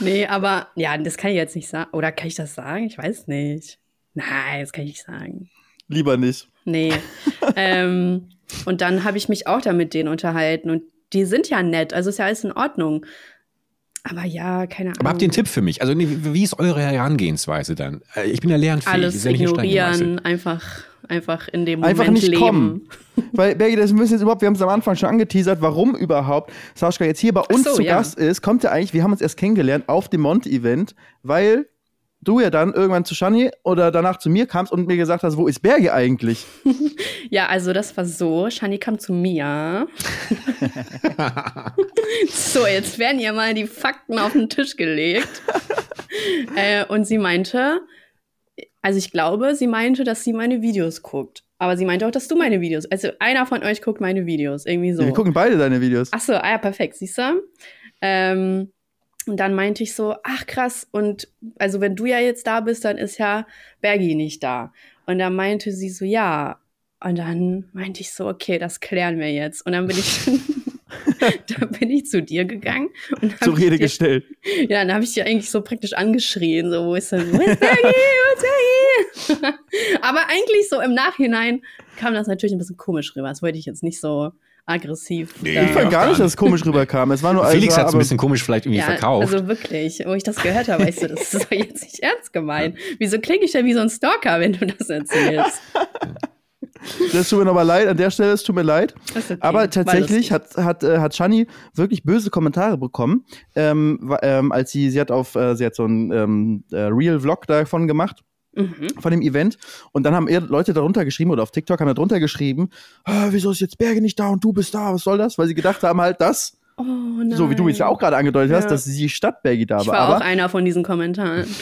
Nee, aber ja, das kann ich jetzt nicht sagen. Oder kann ich das sagen? Ich weiß nicht. Nein, das kann ich nicht sagen. Lieber nicht. Nee. ähm, und dann habe ich mich auch da mit denen unterhalten und die sind ja nett, also ist ja alles in Ordnung. Aber ja, keine Ahnung. Aber habt ihr einen Tipp für mich? Also wie ist eure Herangehensweise dann? Äh, ich bin ja lernfähig. Alles ja ignorieren, einfach, einfach in dem Einfach Moment nicht leben. kommen. Weil, Bergi, das müssen jetzt überhaupt, wir haben es am Anfang schon angeteasert, warum überhaupt Sascha jetzt hier bei uns so, zu ja. Gast ist, kommt ja eigentlich, wir haben uns erst kennengelernt auf dem Monte-Event, weil du ja dann irgendwann zu Shani oder danach zu mir kamst und mir gesagt hast, wo ist Berge eigentlich? Ja, also das war so. Shani kam zu mir. so, jetzt werden ihr mal die Fakten auf den Tisch gelegt. äh, und sie meinte, also ich glaube, sie meinte, dass sie meine Videos guckt. Aber sie meinte auch, dass du meine Videos. Also einer von euch guckt meine Videos. Irgendwie so. Wir gucken beide deine Videos. Ach so, ah ja, perfekt, siehst du? Ähm, und dann meinte ich so, ach krass, und also wenn du ja jetzt da bist, dann ist ja Bergi nicht da. Und dann meinte sie so, ja. Und dann meinte ich so, okay, das klären wir jetzt. Und dann bin ich, da bin ich zu dir gegangen und Zur Rede dir, gestellt. Ja, dann habe ich dir eigentlich so praktisch angeschrien, so, wo ist denn, wo ist Bergi, wo ist Bergi? Aber eigentlich so im Nachhinein kam das natürlich ein bisschen komisch rüber. Das wollte ich jetzt nicht so aggressiv. Nee, Ich fand Ja, gar nicht, dass es komisch rüberkam. Es war nur Felix hat es ein bisschen komisch vielleicht irgendwie verkauft. Also wirklich, wo ich das gehört habe, weißt du, das ist doch jetzt nicht ernst gemeint. Wieso klinge ich denn wie so ein Stalker, wenn du das erzählst? Das tut mir nochmal leid, an der Stelle, es tut mir leid. Okay. Aber tatsächlich hat, hat, äh, hat Shani wirklich böse Kommentare bekommen, ähm, ähm, als sie, sie hat auf, äh, sie hat so einen ähm, äh, Real-Vlog davon gemacht, Mhm. von dem Event. Und dann haben eher Leute darunter geschrieben oder auf TikTok haben da drunter geschrieben, ah, wieso ist jetzt Berge nicht da und du bist da, was soll das? Weil sie gedacht haben halt, dass, Oh so wie du jetzt ja auch gerade angedeutet hast, Ja. dass die Stadt Bergi da Ich war. war Aber auch einer von diesen Kommentaren.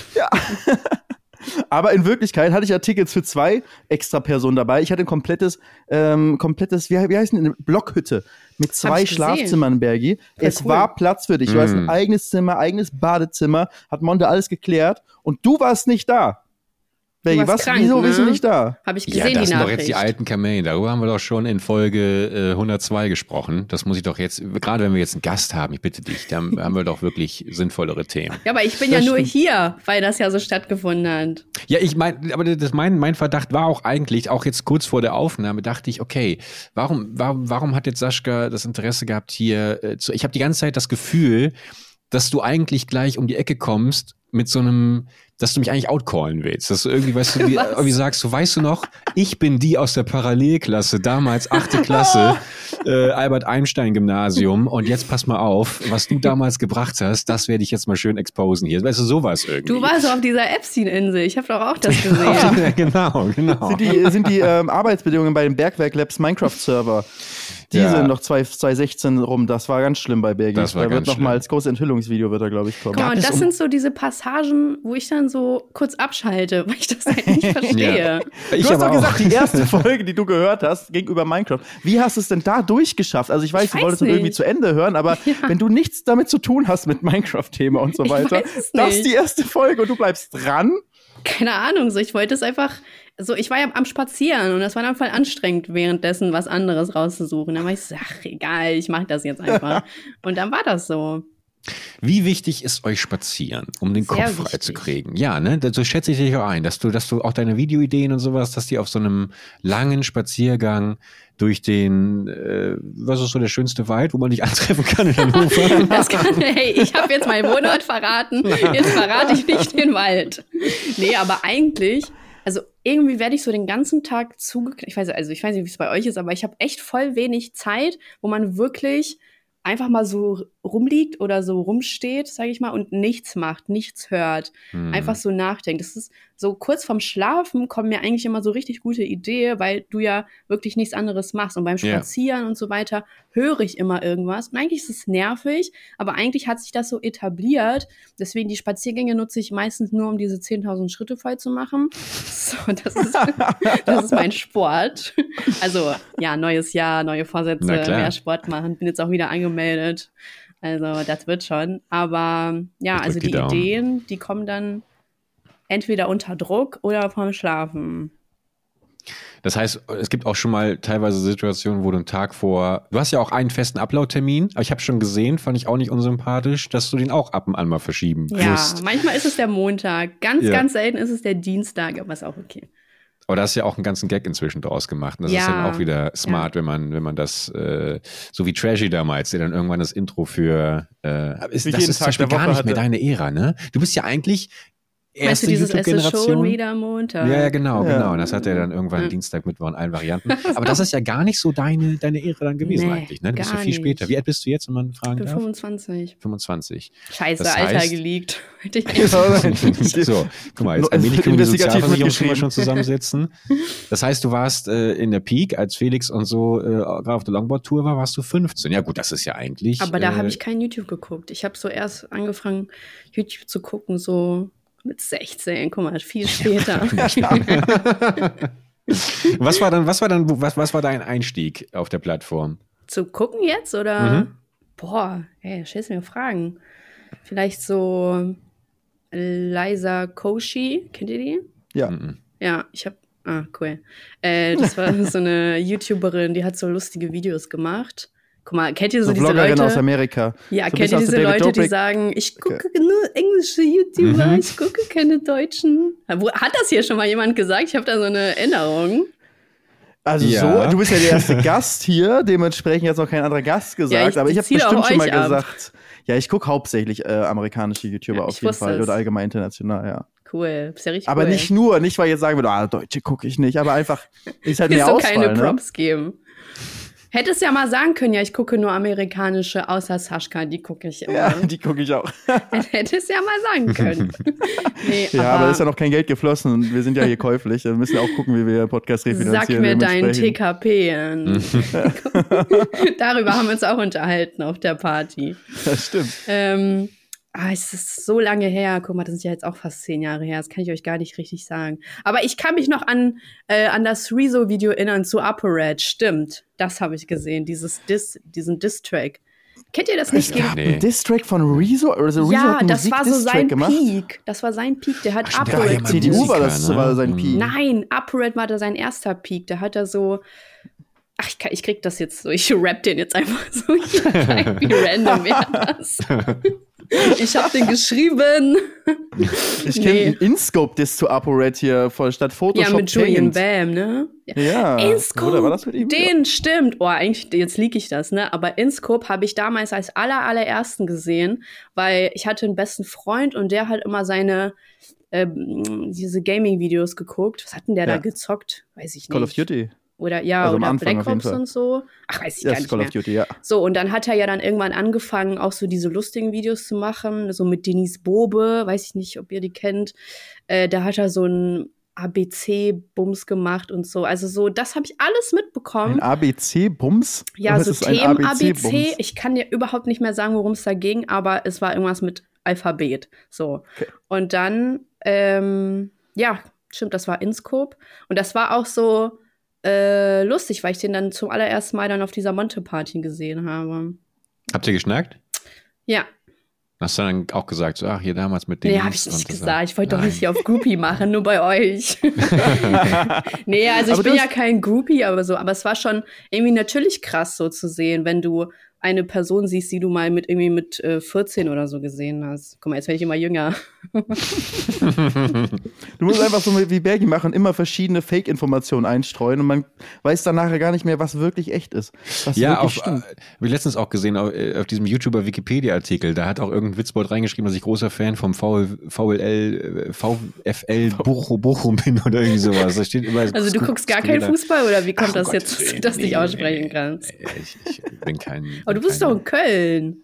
Aber in Wirklichkeit hatte ich ja Tickets für zwei extra Personen dabei. Ich hatte ein komplettes, ähm, komplettes, wie, wie heißt denn, eine Blockhütte mit zwei. Schlafzimmern, Bergi. Es cool. war Platz für dich. Du hast ein Mm. eigenes Zimmer, eigenes Badezimmer, hat Monte alles geklärt und du warst nicht da. Warst was? krank, wieso ne? bist du nicht da? Habe ich ja, gesehen, das die sind doch jetzt die alten Kamellen. Darüber haben wir doch schon in Folge äh, 102 gesprochen. Das muss ich doch jetzt, gerade wenn wir jetzt einen Gast haben, ich bitte dich, dann haben wir doch wirklich sinnvollere Themen. ja, aber ich bin Das ja nur stimmt. hier, weil das ja so stattgefunden hat. Ja, ich mein, aber das, mein, mein Verdacht war auch eigentlich, auch jetzt kurz vor der Aufnahme, dachte ich, okay, warum, warum, warum hat jetzt Sascha das Interesse gehabt hier äh, zu, ich habe die ganze Zeit das Gefühl, dass du eigentlich gleich um die Ecke kommst mit so einem, dass du mich eigentlich outcallen willst. Dass du irgendwie, weißt du, wie, irgendwie sagst, du weißt du noch, ich bin die aus der Parallelklasse, damals achte Klasse, äh, Albert Einstein Gymnasium und jetzt pass mal auf, was du damals gebracht hast, das werde ich jetzt mal schön exposen hier. Weißt du, sowas irgendwie. Du warst auf dieser Epstein-Insel. Ich habe doch auch das gesehen. Ja, genau, genau. Sind die, sind die ähm, Arbeitsbedingungen bei den Bergwerk Labs Minecraft-Server? Die Ja. sind noch 2016 rum. Das war ganz schlimm bei Bergi. Das war da wird ganz noch mal schlimm. als großes Enthüllungsvideo wird er, glaube ich, kommen. Gab und das um- sind so diese Passagen, wo ich dann so kurz abschalte, weil ich das halt nicht verstehe. Du Ich hast aber doch gesagt, die erste Folge, die du gehört hast, gegenüber Minecraft. Wie hast du es denn da durchgeschafft? Also ich weiß, Ich du weiß wolltest es irgendwie zu Ende hören, aber Ja. wenn du nichts damit zu tun hast mit Minecraft-Thema und so weiter, das ist die erste Folge und du bleibst dran. Keine Ahnung, so ich wollte es einfach, so ich war ja am Spazieren und das war dann voll anstrengend, währenddessen was anderes rauszusuchen. Dann war ich so, ach egal, ich mache das jetzt einfach. und dann war das so. Wie wichtig ist euch Spazieren, um den Sehr Kopf frei wichtig. zu kriegen? Ja, ne? So schätze ich dich auch ein, dass du, dass du auch deine Videoideen und sowas, dass die auf so einem langen Spaziergang durch den, äh, was ist so der schönste Wald, wo man dich antreffen kann in Hannover? Das kann, hey, ich habe jetzt meinen Wohnort verraten, jetzt verrate ich nicht den Wald. Nee, aber eigentlich, also irgendwie werde ich so den ganzen Tag zugeknallt. Ich weiß, also ich weiß nicht, wie es bei euch ist, aber ich habe echt voll wenig Zeit, wo man wirklich einfach mal so rumliegt oder so rumsteht, sage ich mal, und nichts macht, nichts hört, Hm. einfach so nachdenkt. Das ist so kurz vorm Schlafen kommen mir eigentlich immer so richtig gute Ideen, weil du ja wirklich nichts anderes machst. Und beim Spazieren yeah. und so weiter höre ich immer irgendwas. Und eigentlich ist es nervig, aber eigentlich hat sich das so etabliert. Deswegen die Spaziergänge nutze ich meistens nur, um diese 10.000 Schritte voll zu machen. So, das ist, das ist mein Sport. Also, ja, neues Jahr, neue Vorsätze, mehr Sport machen. Bin jetzt auch wieder angemeldet. Also, das wird schon. Aber ja, also die, die Ideen, die kommen dann entweder unter Druck oder vom Schlafen. Das heißt, es gibt auch schon mal teilweise Situationen, wo du einen Tag vor, du hast ja auch einen festen Upload-Termin, aber ich habe schon gesehen, fand ich auch nicht unsympathisch, dass du den auch ab und an mal verschieben ja, musst. Ja, manchmal ist es der Montag, ganz, ja. ganz selten ist es der Dienstag, aber ist auch okay. Aber da hast du ja auch einen ganzen Gag inzwischen draus gemacht. Und das ja, ist dann auch wieder smart, ja. wenn man, wenn man das, äh, so wie Trashy damals, der dann irgendwann das Intro für, äh, ist, das ist zum Beispiel gar nicht mehr deine Ära, ne? Du bist ja eigentlich erste YouTube-Generation. schon wieder Montag. Ja, ja, genau, ja. genau. Und das hat er dann irgendwann ja. Dienstag, Mittwoch in allen Varianten. Aber das ist ja gar nicht so deine, deine Ehre dann gewesen nee, eigentlich, ne? Du bist ja viel nicht. später. Wie alt bist du jetzt, wenn man fragen ich bin darf? 25. 25. Scheiße, das Alter heißt, geleakt. so, guck mal, jetzt allmählich können wir die Sozialversicherung schon zusammensetzen. Das heißt, du warst äh, in der Peak, als Felix und so äh, gerade auf der Longboard-Tour war, warst du 15. Ja gut, das ist ja eigentlich... Aber da äh, habe ich kein YouTube geguckt. Ich habe so erst angefangen, YouTube zu gucken, so mit 16, guck mal, viel später. was war dann, was war dann, was, was war dein Einstieg auf der Plattform? Zu gucken jetzt oder? Mhm. Boah, ey, stellst mir Fragen. Vielleicht so Liza Koshi, kennt ihr die? Ja. Mhm. Ja, ich habe, ah, cool. Äh, das war so eine YouTuberin, die hat so lustige Videos gemacht. Guck mal, kennt ihr so, so diese Leute? aus Amerika. Ja, so kennt ihr diese Leute, Dobrik? die sagen, ich gucke okay. nur englische YouTuber, mhm. ich gucke keine deutschen. Hat das hier schon mal jemand gesagt? Ich habe da so eine Erinnerung. Also ja. so, du bist ja der erste Gast hier, dementsprechend jetzt noch kein anderer Gast gesagt, ja, ich, aber ich habe bestimmt schon mal ab. gesagt, ja, ich gucke hauptsächlich äh, amerikanische YouTuber ja, auf jeden Fall es. oder allgemein international, ja. Cool, bist ja richtig Aber cool. nicht nur, nicht weil ich jetzt sagen würde, ah, Deutsche gucke ich nicht, aber einfach ist halt mehr so Auswahl, keine ne? Props geben. Hättest ja mal sagen können, ja, ich gucke nur amerikanische, außer Sascha, die gucke ich immer. Ja, die gucke ich auch. Hättest ja mal sagen können. nee, ja, aber, aber ist ja noch kein Geld geflossen und wir sind ja hier käuflich. Wir müssen ja auch gucken, wie wir Podcast refinanzieren. Sag mir deinen TKP. Darüber haben wir uns auch unterhalten auf der Party. Das stimmt. Ähm, Ah, es ist so lange her. Guck mal, das sind ja jetzt auch fast zehn Jahre her. Das kann ich euch gar nicht richtig sagen. Aber ich kann mich noch an, äh, an das Rezo-Video erinnern zu ApoRed. Stimmt. Das habe ich gesehen. Dieses Dis, diesen Diss-Track. Kennt ihr das nicht? Es gab nee. Diss-Track von Rezo? Also Rezo ja, das war so sein gemacht? Peak. Das war sein Peak. Der hat ApoRed. CDU war das ne? war sein Peak. Nein, ApoRed war da sein erster Peak. Da hat er so Ach, ich, kann, ich krieg das jetzt so. Ich rap den jetzt einfach so. Wie random wäre das? Ich habe den geschrieben. Ich kenne nee. InScope das zu ApoRed hier vor statt Photoshop. Ja, mit Julian Bam, ne? Ja. InScope. Oder war das mit ihm? Den stimmt. Oh, eigentlich, jetzt liege ich das, ne? Aber InScope habe ich damals als aller, allerersten gesehen, weil ich hatte einen besten Freund und der hat immer seine ähm, diese Gaming-Videos geguckt. Was hat denn der ja. da gezockt? Weiß ich nicht. Call of Duty. Oder ja, also oder Black Ops und so. Ach, weiß ich yes, gar nicht Call mehr. Of Duty, ja. So, und dann hat er ja dann irgendwann angefangen, auch so diese lustigen Videos zu machen, so mit Denise Bobe, weiß ich nicht, ob ihr die kennt. Äh, da hat er so ein ABC-Bums gemacht und so. Also so, das habe ich alles mitbekommen. Ein ABC-Bums? Ja, so Themen ABC. ABC. Ich kann dir überhaupt nicht mehr sagen, worum es da ging, aber es war irgendwas mit Alphabet. So. Okay. Und dann, ähm, ja, stimmt, das war InScope. Und das war auch so, äh, lustig, weil ich den dann zum allerersten Mal dann auf dieser Monte-Party gesehen habe. Habt ihr geschnackt? Ja. Hast du dann auch gesagt, so, ach, hier damals mit dem. Nee, hab ich nicht gesagt. Ich wollte doch nicht hier auf Groupie machen, nur bei euch. nee, also ich aber bin ja kein Groupie, aber so, aber es war schon irgendwie natürlich krass, so zu sehen, wenn du eine Person siehst, die du mal mit irgendwie mit äh, 14 oder so gesehen hast. Guck mal, jetzt werde ich immer jünger. du musst einfach so wie Bergi machen, immer verschiedene Fake-Informationen einstreuen und man weiß dann nachher gar nicht mehr, was wirklich echt ist. Was ja, auf, äh, habe ich letztens auch gesehen auf, äh, auf diesem YouTuber-Wikipedia-Artikel. Da hat auch irgendein Witzbold reingeschrieben, dass ich großer Fan vom VL, VLL, VfL Bochum, Bochum bin oder irgendwie sowas. Da steht immer, also du guckst gar keinen Fußball oder wie kommt Ach, das Gott, jetzt, dass du das nee, nicht aussprechen kannst? Ich, ich bin kein Aber du bist doch in Köln.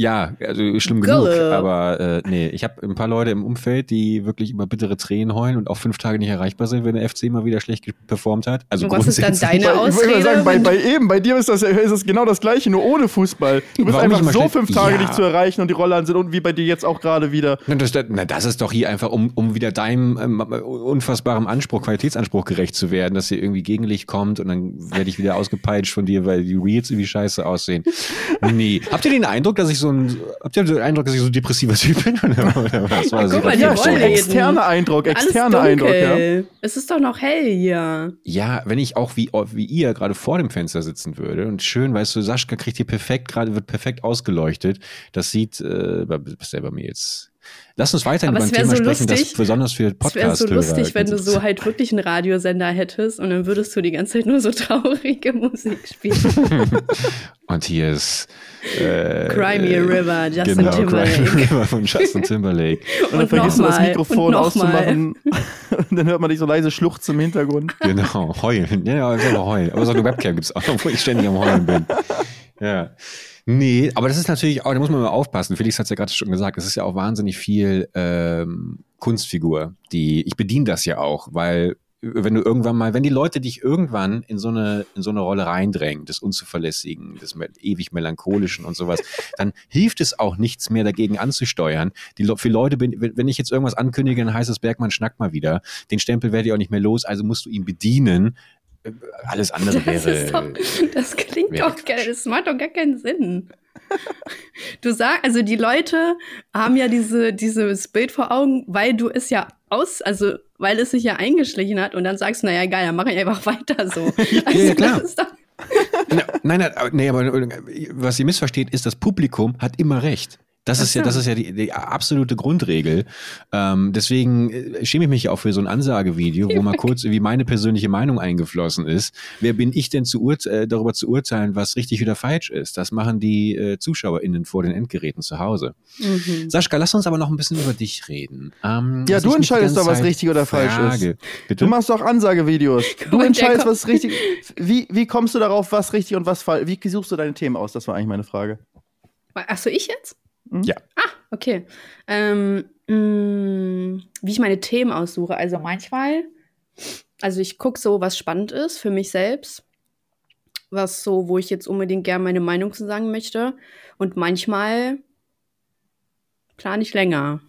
Ja, also schlimm genug, aber äh, nee, ich habe ein paar Leute im Umfeld, die wirklich über bittere Tränen heulen und auch fünf Tage nicht erreichbar sind, wenn der FC mal wieder schlecht performt hat. Also und was ist dann deine Ausrede? Ich würde sagen, bei, bei eben, bei dir ist das, ist das genau das Gleiche, nur ohne Fußball. Du bist Warum einfach so fünf Tage ja. nicht zu erreichen und die Rolle an sind und wie bei dir jetzt auch gerade wieder. Na das, na, das ist doch hier einfach, um, um wieder deinem ähm, unfassbaren Anspruch, Qualitätsanspruch gerecht zu werden, dass hier irgendwie Gegenlicht kommt und dann werde ich wieder ausgepeitscht von dir, weil die Reels irgendwie scheiße aussehen. nee. Habt ihr den Eindruck, dass ich so ein, habt ihr den Eindruck, dass ich so ein depressiver Typ bin? Oder, was war? Guck mal, ja, externer Eindruck, externer Eindruck, ja. Es ist doch noch hell hier. Ja, wenn ich auch wie, wie ihr gerade vor dem Fenster sitzen würde und schön, weißt du, Sascha kriegt hier perfekt, gerade wird perfekt ausgeleuchtet. Das sieht, äh, was der bei mir jetzt Lass uns weiter über ein Thema so sprechen, lustig, das besonders für Podcast Es wäre so lustig, wenn du so halt wirklich einen Radiosender hättest und dann würdest du die ganze Zeit nur so traurige Musik spielen. und hier ist äh, Crimey River, Justin genau, Timberlake. Crimey River von Justin Timberlake. und, und dann vergisst du das Mikrofon auszumachen und dann hört man dich so leise schluchzen im Hintergrund. Genau, heulen. Ja, einfach heulen. Aber so eine Webcam gibt es auch, wo ich ständig am Heulen bin. Ja. Nee, aber das ist natürlich auch, da muss man mal aufpassen. Felix hat es ja gerade schon gesagt, es ist ja auch wahnsinnig viel ähm, Kunstfigur, die, ich bediene das ja auch, weil wenn du irgendwann mal, wenn die Leute dich irgendwann in so eine, in so eine Rolle reindrängen, des Unzuverlässigen, des ewig Melancholischen und sowas, dann hilft es auch nichts mehr dagegen anzusteuern. Die, für Leute, wenn ich jetzt irgendwas ankündige, dann heißt es Bergmann schnackt mal wieder. Den Stempel werde ich auch nicht mehr los, also musst du ihn bedienen alles andere wäre. Das, doch, das klingt doch geil. Das macht doch gar keinen Sinn. Du sagst, also die Leute haben ja diese, dieses Bild vor Augen, weil du es ja aus, also weil es sich ja eingeschlichen hat und dann sagst du, naja, geil, dann mache ich einfach weiter so. also, ja, klar. Nein, nein, nee, aber was sie missversteht, ist, das Publikum hat immer recht. Das ist ja, das ist ja die, die absolute Grundregel. Ähm, deswegen äh, schäme ich mich auch für so ein Ansagevideo, wo mal kurz wie meine persönliche Meinung eingeflossen ist. Wer bin ich denn zu äh, darüber zu urteilen, was richtig oder falsch ist? Das machen die äh, ZuschauerInnen vor den Endgeräten zu Hause. Mhm. Sascha, lass uns aber noch ein bisschen über dich reden. Ähm, ja, du entscheidest doch, was richtig oder falsch Frage. ist. Bitte? Du machst doch Ansagevideos. Du entscheidest, was richtig. Wie, wie kommst du darauf, was richtig und was falsch? Wie suchst du deine Themen aus? Das war eigentlich meine Frage. Achso, ich jetzt? Mhm. Ja. Ah, okay. Ähm, mh, mm, wie ich meine Themen aussuche. Also manchmal, also ich gucke so, was spannend ist für mich selbst. Was so, wo ich jetzt unbedingt gerne meine Meinung zu sagen möchte. Und manchmal plane ich länger.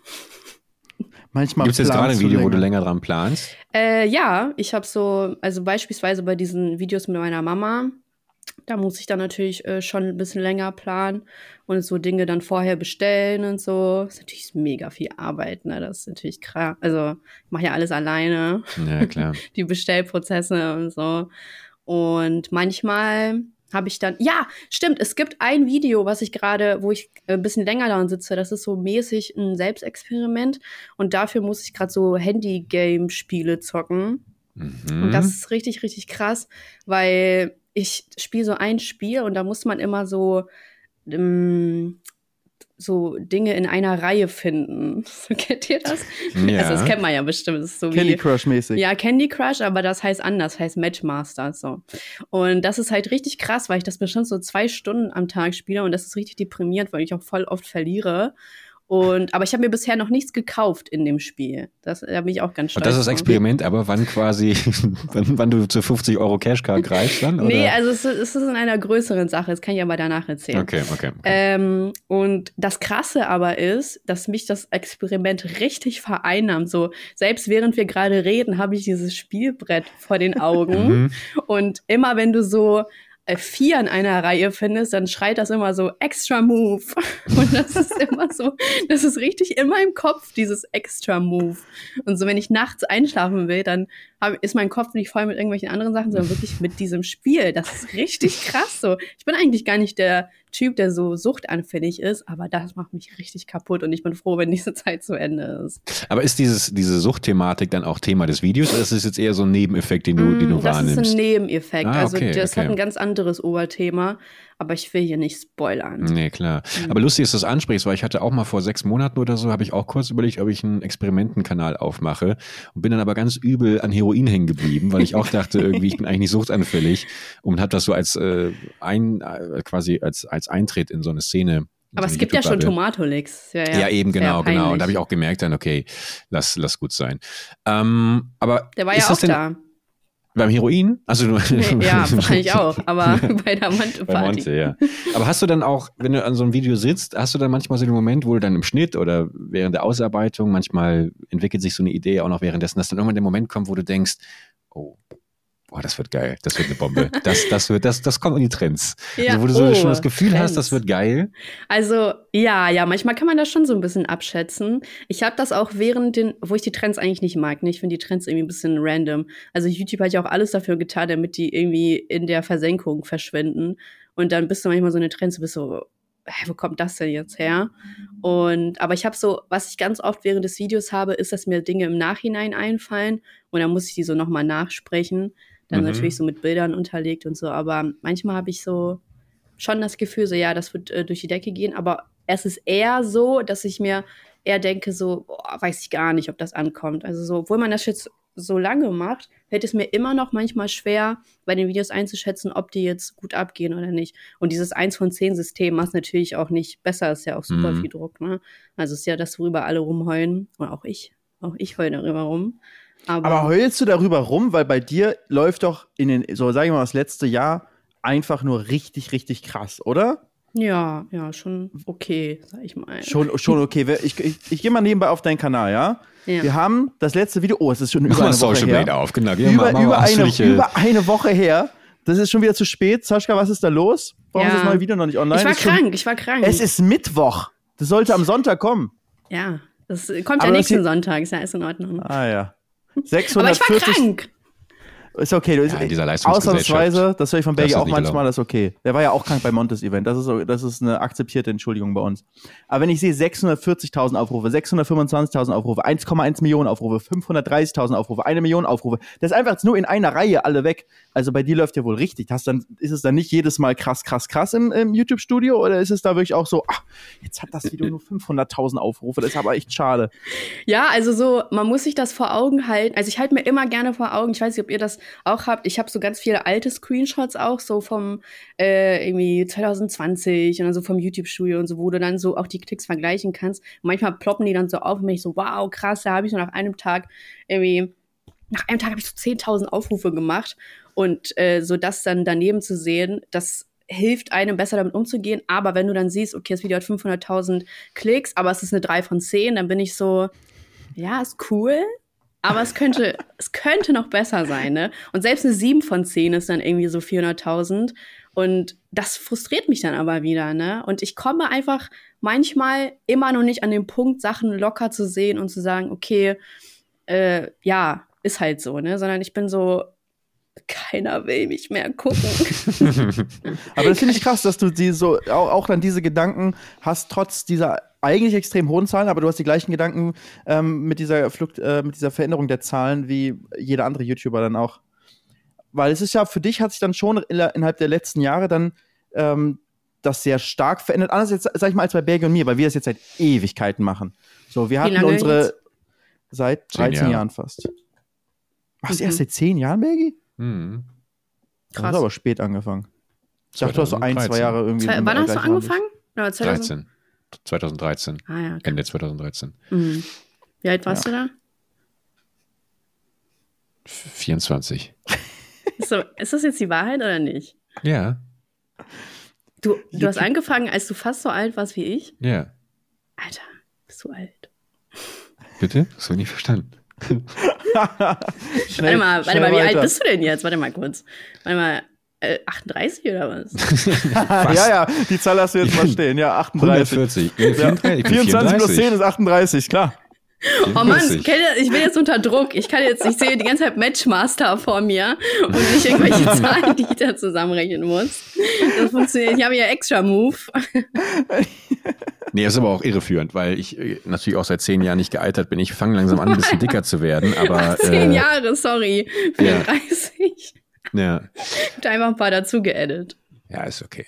Manchmal Gibt es jetzt gerade ein Video, länger. wo du länger dran planst? Äh, ja, ich habe so, also beispielsweise bei diesen Videos mit meiner Mama, da muss ich dann natürlich äh, schon ein bisschen länger planen und so Dinge dann vorher bestellen und so. Das ist natürlich mega viel Arbeit, ne? Das ist natürlich krass. Also ich mache ja alles alleine. Ja, klar. Die Bestellprozesse und so. Und manchmal habe ich dann, ja, stimmt, es gibt ein Video, was ich gerade, wo ich ein bisschen länger daran sitze. Das ist so mäßig ein Selbstexperiment. Und dafür muss ich gerade so Handy-Game-Spiele zocken. Mhm. Und das ist richtig, richtig krass, weil ich spiele so ein Spiel und da muss man immer so ähm, so Dinge in einer Reihe finden. kennt ihr das? Ja. Also das kennt man ja bestimmt. So Candy Crush mäßig. Ja, Candy Crush, aber das heißt anders, heißt Matchmaster so. Und das ist halt richtig krass, weil ich das bestimmt so zwei Stunden am Tag spiele und das ist richtig deprimierend, weil ich auch voll oft verliere. Und, aber ich habe mir bisher noch nichts gekauft in dem Spiel. Das, da bin ich auch ganz stolz. Und das ist das Experiment, aber wann quasi, wann, wann du zu 50 Euro Cashcard greifst dann? Oder? Nee, also es, es, ist in einer größeren Sache. Das kann ich aber danach erzählen. Okay, okay. okay. Ähm, und das Krasse aber ist, dass mich das Experiment richtig vereinnahmt. So, selbst während wir gerade reden, habe ich dieses Spielbrett vor den Augen. Mhm. und immer wenn du so vier in einer Reihe findest, dann schreit das immer so Extra Move. Und das ist immer so, das ist richtig immer im Kopf, dieses Extra Move. Und so, wenn ich nachts einschlafen will, dann ist mein Kopf nicht voll mit irgendwelchen anderen Sachen, sondern wirklich mit diesem Spiel. Das ist richtig krass so. Ich bin eigentlich gar nicht der Typ, der so suchtanfällig ist, aber das macht mich richtig kaputt und ich bin froh, wenn diese Zeit zu Ende ist. Aber ist dieses, diese Suchtthematik dann auch Thema des Videos oder ist es jetzt eher so ein Nebeneffekt, den du, mm, den du das wahrnimmst? Das ist ein Nebeneffekt. Ah, also okay, also das okay. hat ein ganz anderes Oberthema aber ich will hier nicht spoilern. Nee, klar. Mhm. Aber lustig, dass du das ansprichst, weil ich hatte auch mal vor sechs Monaten oder so, habe ich auch kurz überlegt, ob ich einen Experimentenkanal aufmache und bin dann aber ganz übel an Heroin hängen geblieben, weil ich auch dachte, irgendwie, ich bin eigentlich nicht suchtanfällig und habe das so als äh, ein, äh, quasi als, als Eintritt in so eine Szene Aber es gibt ja schon Tomatolix. Ja, ja, ja, eben, genau, genau. Und da habe ich auch gemerkt dann, okay, lass, lass gut sein. Ähm, aber Der war ja auch da. Beim Heroin? Also nee, ja, wahrscheinlich auch, aber bei der Monte Bei Monte, ja. Aber hast du dann auch, wenn du an so einem Video sitzt, hast du dann manchmal so den Moment, wo du dann im Schnitt oder während der Ausarbeitung, manchmal entwickelt sich so eine Idee auch noch währenddessen, dass dann irgendwann der Moment kommt, wo du denkst, oh, boah, das wird geil, das wird eine Bombe. Das, das wird, das, das kommt in die Trends. Ja, also, wo du so oh, schon das Gefühl Trends. hast, das wird geil. Also, ja, ja, manchmal kann man das schon so ein bisschen abschätzen. Ich habe das auch während den, wo ich die Trends eigentlich nicht mag. Ne? Ich finde die Trends irgendwie ein bisschen random. Also YouTube hat ja auch alles dafür getan, damit die irgendwie in der Versenkung verschwinden. Und dann bist du manchmal so eine Trends, du bist so, wo kommt das denn jetzt her? Und aber ich habe so, was ich ganz oft während des Videos habe, ist, dass mir Dinge im Nachhinein einfallen und dann muss ich die so nochmal nachsprechen. Dann mhm. natürlich so mit Bildern unterlegt und so. Aber manchmal habe ich so schon das Gefühl, so ja, das wird äh, durch die Decke gehen. Aber es ist eher so, dass ich mir eher denke, so, boah, weiß ich gar nicht, ob das ankommt. Also so, obwohl man das jetzt so lange macht, fällt es mir immer noch manchmal schwer, bei den Videos einzuschätzen, ob die jetzt gut abgehen oder nicht. Und dieses 1 von 10 System macht natürlich auch nicht besser, ist ja auch super mhm. viel Druck, ne? Also ist ja das, worüber alle rumheulen. Und auch ich. Auch ich heule darüber rum. Aber, Aber heulst du darüber rum, weil bei dir läuft doch in den, so sagen wir mal, das letzte Jahr einfach nur richtig, richtig krass, oder? Ja, ja, schon okay, sag ich mal. Schon, schon okay. Ich, ich, ich gehe mal nebenbei auf deinen Kanal, ja? ja? Wir haben das letzte Video, oh, es ist schon über eine Woche her. Auf, genau. Über, mal, über, eine, über eine Woche her. Das ist schon wieder zu spät. Saschka, was ist da los? Warum ja. ist das neue Video noch nicht online? Ich war krank, schon, ich war krank. Es ist Mittwoch. Das sollte am Sonntag kommen. Ja, das kommt Aber ja nächsten Sonntag, ist ja alles in Ordnung. Ah ja. 640. Aber ich war krank. Ist okay. Du, ja, dieser Ausnahmsweise, das höre ich von Belgi auch manchmal, das ist okay. Der war ja auch krank beim Montes Event. Das ist, das ist eine akzeptierte Entschuldigung bei uns. Aber wenn ich sehe 640.000 Aufrufe, 625.000 Aufrufe, 1,1 Millionen Aufrufe, 530.000 Aufrufe, eine Million Aufrufe, das ist einfach nur in einer Reihe alle weg. Also bei dir läuft ja wohl richtig. Hast dann, ist es dann nicht jedes Mal krass, krass, krass im, im YouTube-Studio oder ist es da wirklich auch so, ach, jetzt hat das Video nur 500.000 Aufrufe, das ist aber echt schade. Ja, also so, man muss sich das vor Augen halten. Also ich halte mir immer gerne vor Augen, ich weiß nicht, ob ihr das auch habt. Ich habe so ganz viele alte Screenshots auch, so vom äh, irgendwie 2020 und dann so vom YouTube-Studio und so, wo du dann so auch die Klicks vergleichen kannst. Und manchmal ploppen die dann so auf und bin ich so, wow, krass, da habe ich nur nach einem Tag irgendwie, nach einem Tag habe ich so 10.000 Aufrufe gemacht. Und äh, so das dann daneben zu sehen, das hilft einem besser damit umzugehen. Aber wenn du dann siehst, okay, das Video hat 500.000 Klicks, aber es ist eine 3 von 10, dann bin ich so, ja, ist cool, aber es könnte, es könnte noch besser sein, ne? Und selbst eine 7 von 10 ist dann irgendwie so 400.000. Und das frustriert mich dann aber wieder, ne? Und ich komme einfach manchmal immer noch nicht an den Punkt, Sachen locker zu sehen und zu sagen, okay, äh, ja, ist halt so, ne? Sondern ich bin so, keiner will mich mehr gucken. aber das finde ich krass, dass du die so auch, auch dann diese Gedanken hast, trotz dieser eigentlich extrem hohen Zahlen, aber du hast die gleichen Gedanken ähm, mit, dieser Flucht, äh, mit dieser Veränderung der Zahlen wie jeder andere YouTuber dann auch. Weil es ist ja, für dich hat sich dann schon innerhalb der letzten Jahre dann ähm, das sehr stark verändert. Anders jetzt, sag ich mal, als bei Berge und mir, weil wir das jetzt seit Ewigkeiten machen. So, wir hatten unsere jetzt? seit 13 Jahre. Jahren fast. Was, mhm. erst seit 10 Jahren, Bergi? Mhm. Krass. Du hast aber spät angefangen. Ich dachte, du hast so ein, zwei Jahre irgendwie. Zwei, wann hast du angefangen? 13. 2013. Ah, ja, okay. Ende 2013. Mhm. Wie alt warst ja. du da? 24. So, ist das jetzt die Wahrheit oder nicht? Ja. Du, du hast angefangen, als du fast so alt warst wie ich? Ja. Alter, bist du alt. Bitte? Das habe ich nicht verstanden. schnell, warte mal, warte mal, wie weiter. alt bist du denn jetzt? Warte mal kurz. Warte mal, 38 äh, oder was? was? ja, ja, die Zahl hast du jetzt mal stehen. Ja, 38. 140. Ja. 34, 24 plus 10 ist 38, klar. Oh Mann, ich bin jetzt unter Druck. Ich kann jetzt, ich sehe die ganze Zeit Matchmaster vor mir und nicht irgendwelche Zahlen, die ich da zusammenrechnen muss. Das funktioniert. Ich habe ja extra Move. Nee, ist aber auch irreführend, weil ich äh, natürlich auch seit zehn Jahren nicht gealtert bin. Ich fange langsam an, ein bisschen dicker zu werden, aber. Ach, zehn äh, Jahre, sorry. 34. Ja. Ich habe einfach ein paar dazu geedit. Ja, ist okay.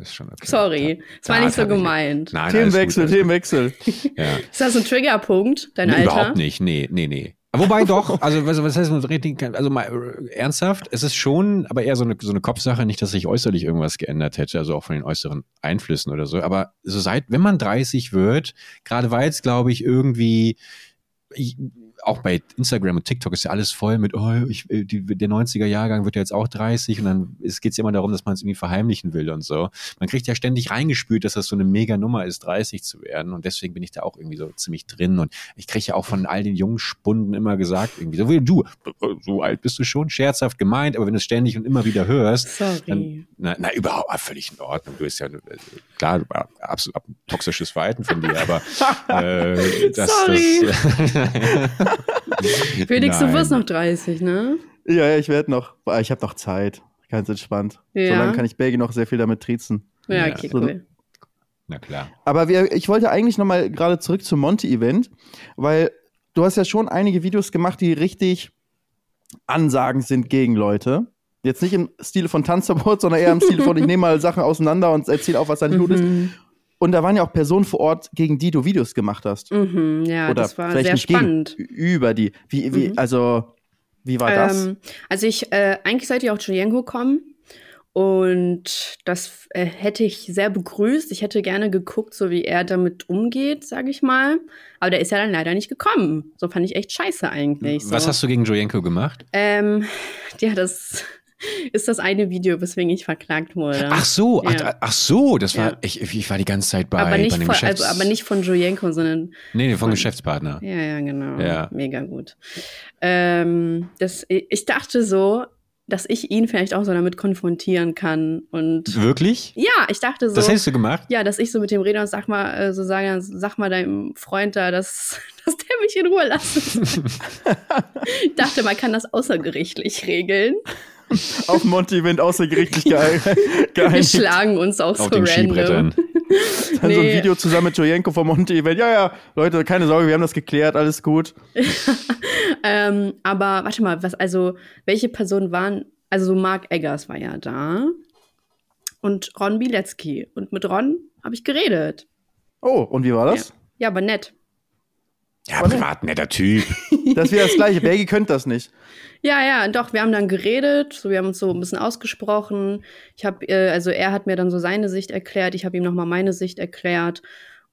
Ist schon okay. Sorry, es war nicht so gemeint. Nein, Themenwechsel, gut, Themenwechsel. ja. Ist das ein Triggerpunkt, dein nee, Alter? Überhaupt nicht, nee, nee, nee. Wobei doch, also was, was heißt Rating? Also mal äh, ernsthaft, es ist schon, aber eher so eine, so eine Kopfsache, nicht, dass sich äußerlich irgendwas geändert hätte, also auch von den äußeren Einflüssen oder so. Aber so seit, wenn man 30 wird, gerade weil es, glaube ich, irgendwie ich, auch bei Instagram und TikTok ist ja alles voll mit, oh, ich, äh, die, der 90er Jahrgang wird ja jetzt auch 30 und dann geht es immer darum, dass man es irgendwie verheimlichen will und so. Man kriegt ja ständig reingespült, dass das so eine mega Nummer ist, 30 zu werden und deswegen bin ich da auch irgendwie so ziemlich drin und ich kriege ja auch von all den jungen Spunden immer gesagt, irgendwie so wie du, so alt bist du schon, scherzhaft gemeint, aber wenn du es ständig und immer wieder hörst, Sorry. dann, na, na, überhaupt ah, völlig in Ordnung. Du bist ja, klar, du absolut toxisches Verhalten von dir, aber äh, das, Sorry. das Felix, du wirst noch 30, ne? Ja, ja, ich werde noch. Ich habe noch Zeit. Ganz entspannt. Ja. Solange kann ich Belgien noch sehr viel damit triezen. Ja, okay, so, cool. Na klar. Aber wir, ich wollte eigentlich noch mal gerade zurück zum Monty-Event, weil du hast ja schon einige Videos gemacht, die richtig Ansagen sind gegen Leute. Jetzt nicht im Stile von Tanzverbot, sondern eher im Stile von, ich nehme mal Sachen auseinander und erzähle auch, was da nicht gut ist. Und da waren ja auch Personen vor Ort, gegen die du Videos gemacht hast. Mhm, ja, Oder das war sehr spannend. Gegen, über die. Wie, wie, mhm. also, wie war das? Ähm, also ich, äh, eigentlich sollte ja auch Julienko kommen. Und das äh, hätte ich sehr begrüßt. Ich hätte gerne geguckt, so wie er damit umgeht, sage ich mal. Aber der ist ja dann leider nicht gekommen. So fand ich echt scheiße eigentlich. Was so. hast du gegen Jojenko gemacht? Ähm, ja, das ist das eine Video, weswegen ich verklagt wurde. Ach so, ja. ach, ach, so, das war, ja. ich, ich war die ganze Zeit bei, aber nicht bei dem von, Geschäfts also, aber nicht von Jojenko, sondern. Nee, nee von, von Geschäftspartner. Ja, ja, genau. Ja. Mega gut. Ähm, das, ich dachte so, dass ich ihn vielleicht auch so damit konfrontieren kann und wirklich ja ich dachte so das hättest du gemacht ja dass ich so mit dem rede und sag mal äh, so sage sag mal deinem Freund da dass dass der mich in Ruhe lässt ich dachte man kann das außergerichtlich regeln auf Monty-Event außergerichtlich geeinigt. Wir schlagen uns auch auf so random. Dann nee. so ein Video zusammen mit Jojenko vom Monty-Event. Ja, ja, Leute, keine Sorge, wir haben das geklärt, alles gut. ähm, aber warte mal, was, also, welche Personen waren, also so Mark Eggers war ja da und Ron Bilecki. Und mit Ron habe ich geredet. Oh, und wie war das? Ja, ja aber nett. Ja, privat netter Typ. Das wäre das Gleiche. Bergi könnte das nicht. Ja, ja, doch, wir haben dann geredet, so wir haben uns so ein bisschen ausgesprochen. Ich habe äh, also er hat mir dann so seine Sicht erklärt, ich habe ihm nochmal meine Sicht erklärt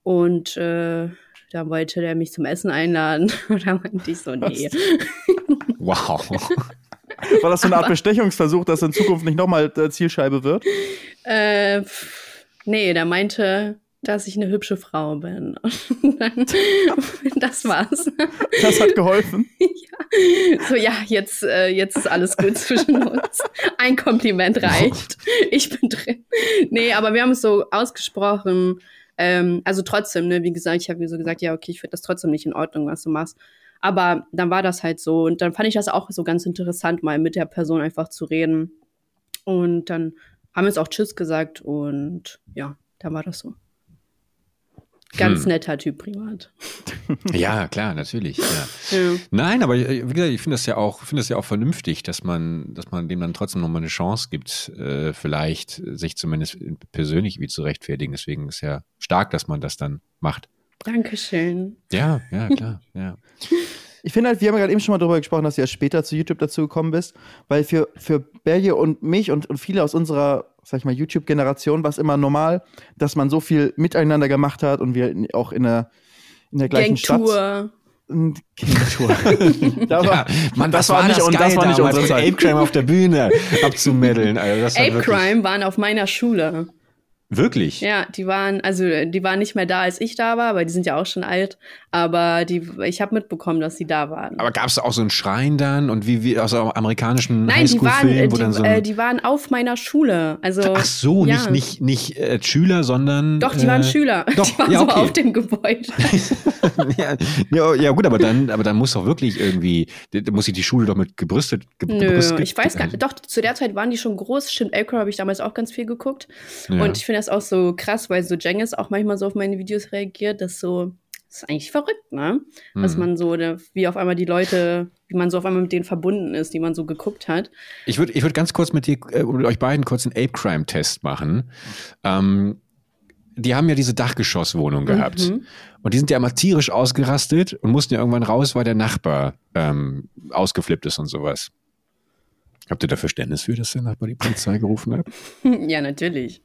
und äh, da wollte der mich zum Essen einladen und da meinte ich so nee. wow. War das so eine Art Bestechungsversuch, dass in Zukunft nicht nochmal äh, Zielscheibe wird? Äh, nee, der meinte, dass ich eine hübsche Frau bin. Dann, das war's. Das hat geholfen. Ja. So, ja, jetzt, äh, jetzt ist alles gut zwischen uns. Ein Kompliment reicht. Ich bin drin. Nee, aber wir haben es so ausgesprochen. Ähm, also trotzdem, ne, wie gesagt, ich habe mir so gesagt, ja, okay, ich finde das trotzdem nicht in Ordnung, was du machst. Aber dann war das halt so. Und dann fand ich das auch so ganz interessant, mal mit der Person einfach zu reden. Und dann haben wir uns auch Tschüss gesagt und ja, dann war das so. Ganz hm. netter Typ privat. Ja, klar, natürlich. Ja. Ja. Nein, aber äh, wie gesagt, ich finde das ja auch, finde das ja auch vernünftig, dass man, dass man dem dann trotzdem nochmal eine Chance gibt, äh, vielleicht sich zumindest persönlich wie zu rechtfertigen. Deswegen ist ja stark, dass man das dann macht. Dankeschön. Ja, ja, klar, ja. Ich finde halt, wir haben gerade eben schon mal darüber gesprochen, dass du ja später zu YouTube dazu gekommen bist, weil für, für Belgier und mich und, und viele aus unserer, sag ich mal, YouTube-Generation war es immer normal, dass man so viel miteinander gemacht hat und wir auch in der, in der gleichen Gangtour. Stadt. Gangtour. da war, ja, Mann, das, das war nicht, das, das war nicht unsere Zeit. Ape Crime auf der Bühne abzumeddeln. Also Ape Crime waren auf meiner Schule. Wirklich? Ja, die waren, also die waren nicht mehr da, als ich da war, weil die sind ja auch schon alt. Aber die, ich habe mitbekommen, dass sie da waren. Aber gab es auch so einen Schrein dann und wie, wie aus einem amerikanischen wo die, dann so äh, die waren auf meiner Schule. Also, Ach so, ja. nicht, nicht, nicht äh, Schüler, sondern. Doch, die äh, waren Schüler. Doch, die waren ja, okay. so auf dem Gebäude. ja, ja, ja, gut, aber dann, aber dann muss doch wirklich irgendwie, muss sich die Schule doch mit gebrüstet. Ge Nö, gebrüstet, ich weiß gar nicht. Doch, zu der Zeit waren die schon groß. Stimmt, Elcro habe ich damals auch ganz viel geguckt. Und ich finde das auch so krass, weil so Jengis auch manchmal so auf meine Videos reagiert, dass so, das ist eigentlich verrückt, ne? Mhm. Dass man so, wie auf einmal die Leute, wie man so auf einmal mit denen verbunden ist, die man so geguckt hat. Ich würde ich würd ganz kurz mit dir, äh, mit euch beiden kurz einen Ape-Crime-Test machen. Ähm, die haben ja diese Dachgeschosswohnung gehabt. Mhm. Und die sind ja immer tierisch ausgerastet und mussten ja irgendwann raus, weil der Nachbar ähm, ausgeflippt ist und sowas. Habt ihr da Verständnis für, dass der Nachbar die Polizei gerufen hat? ja, natürlich.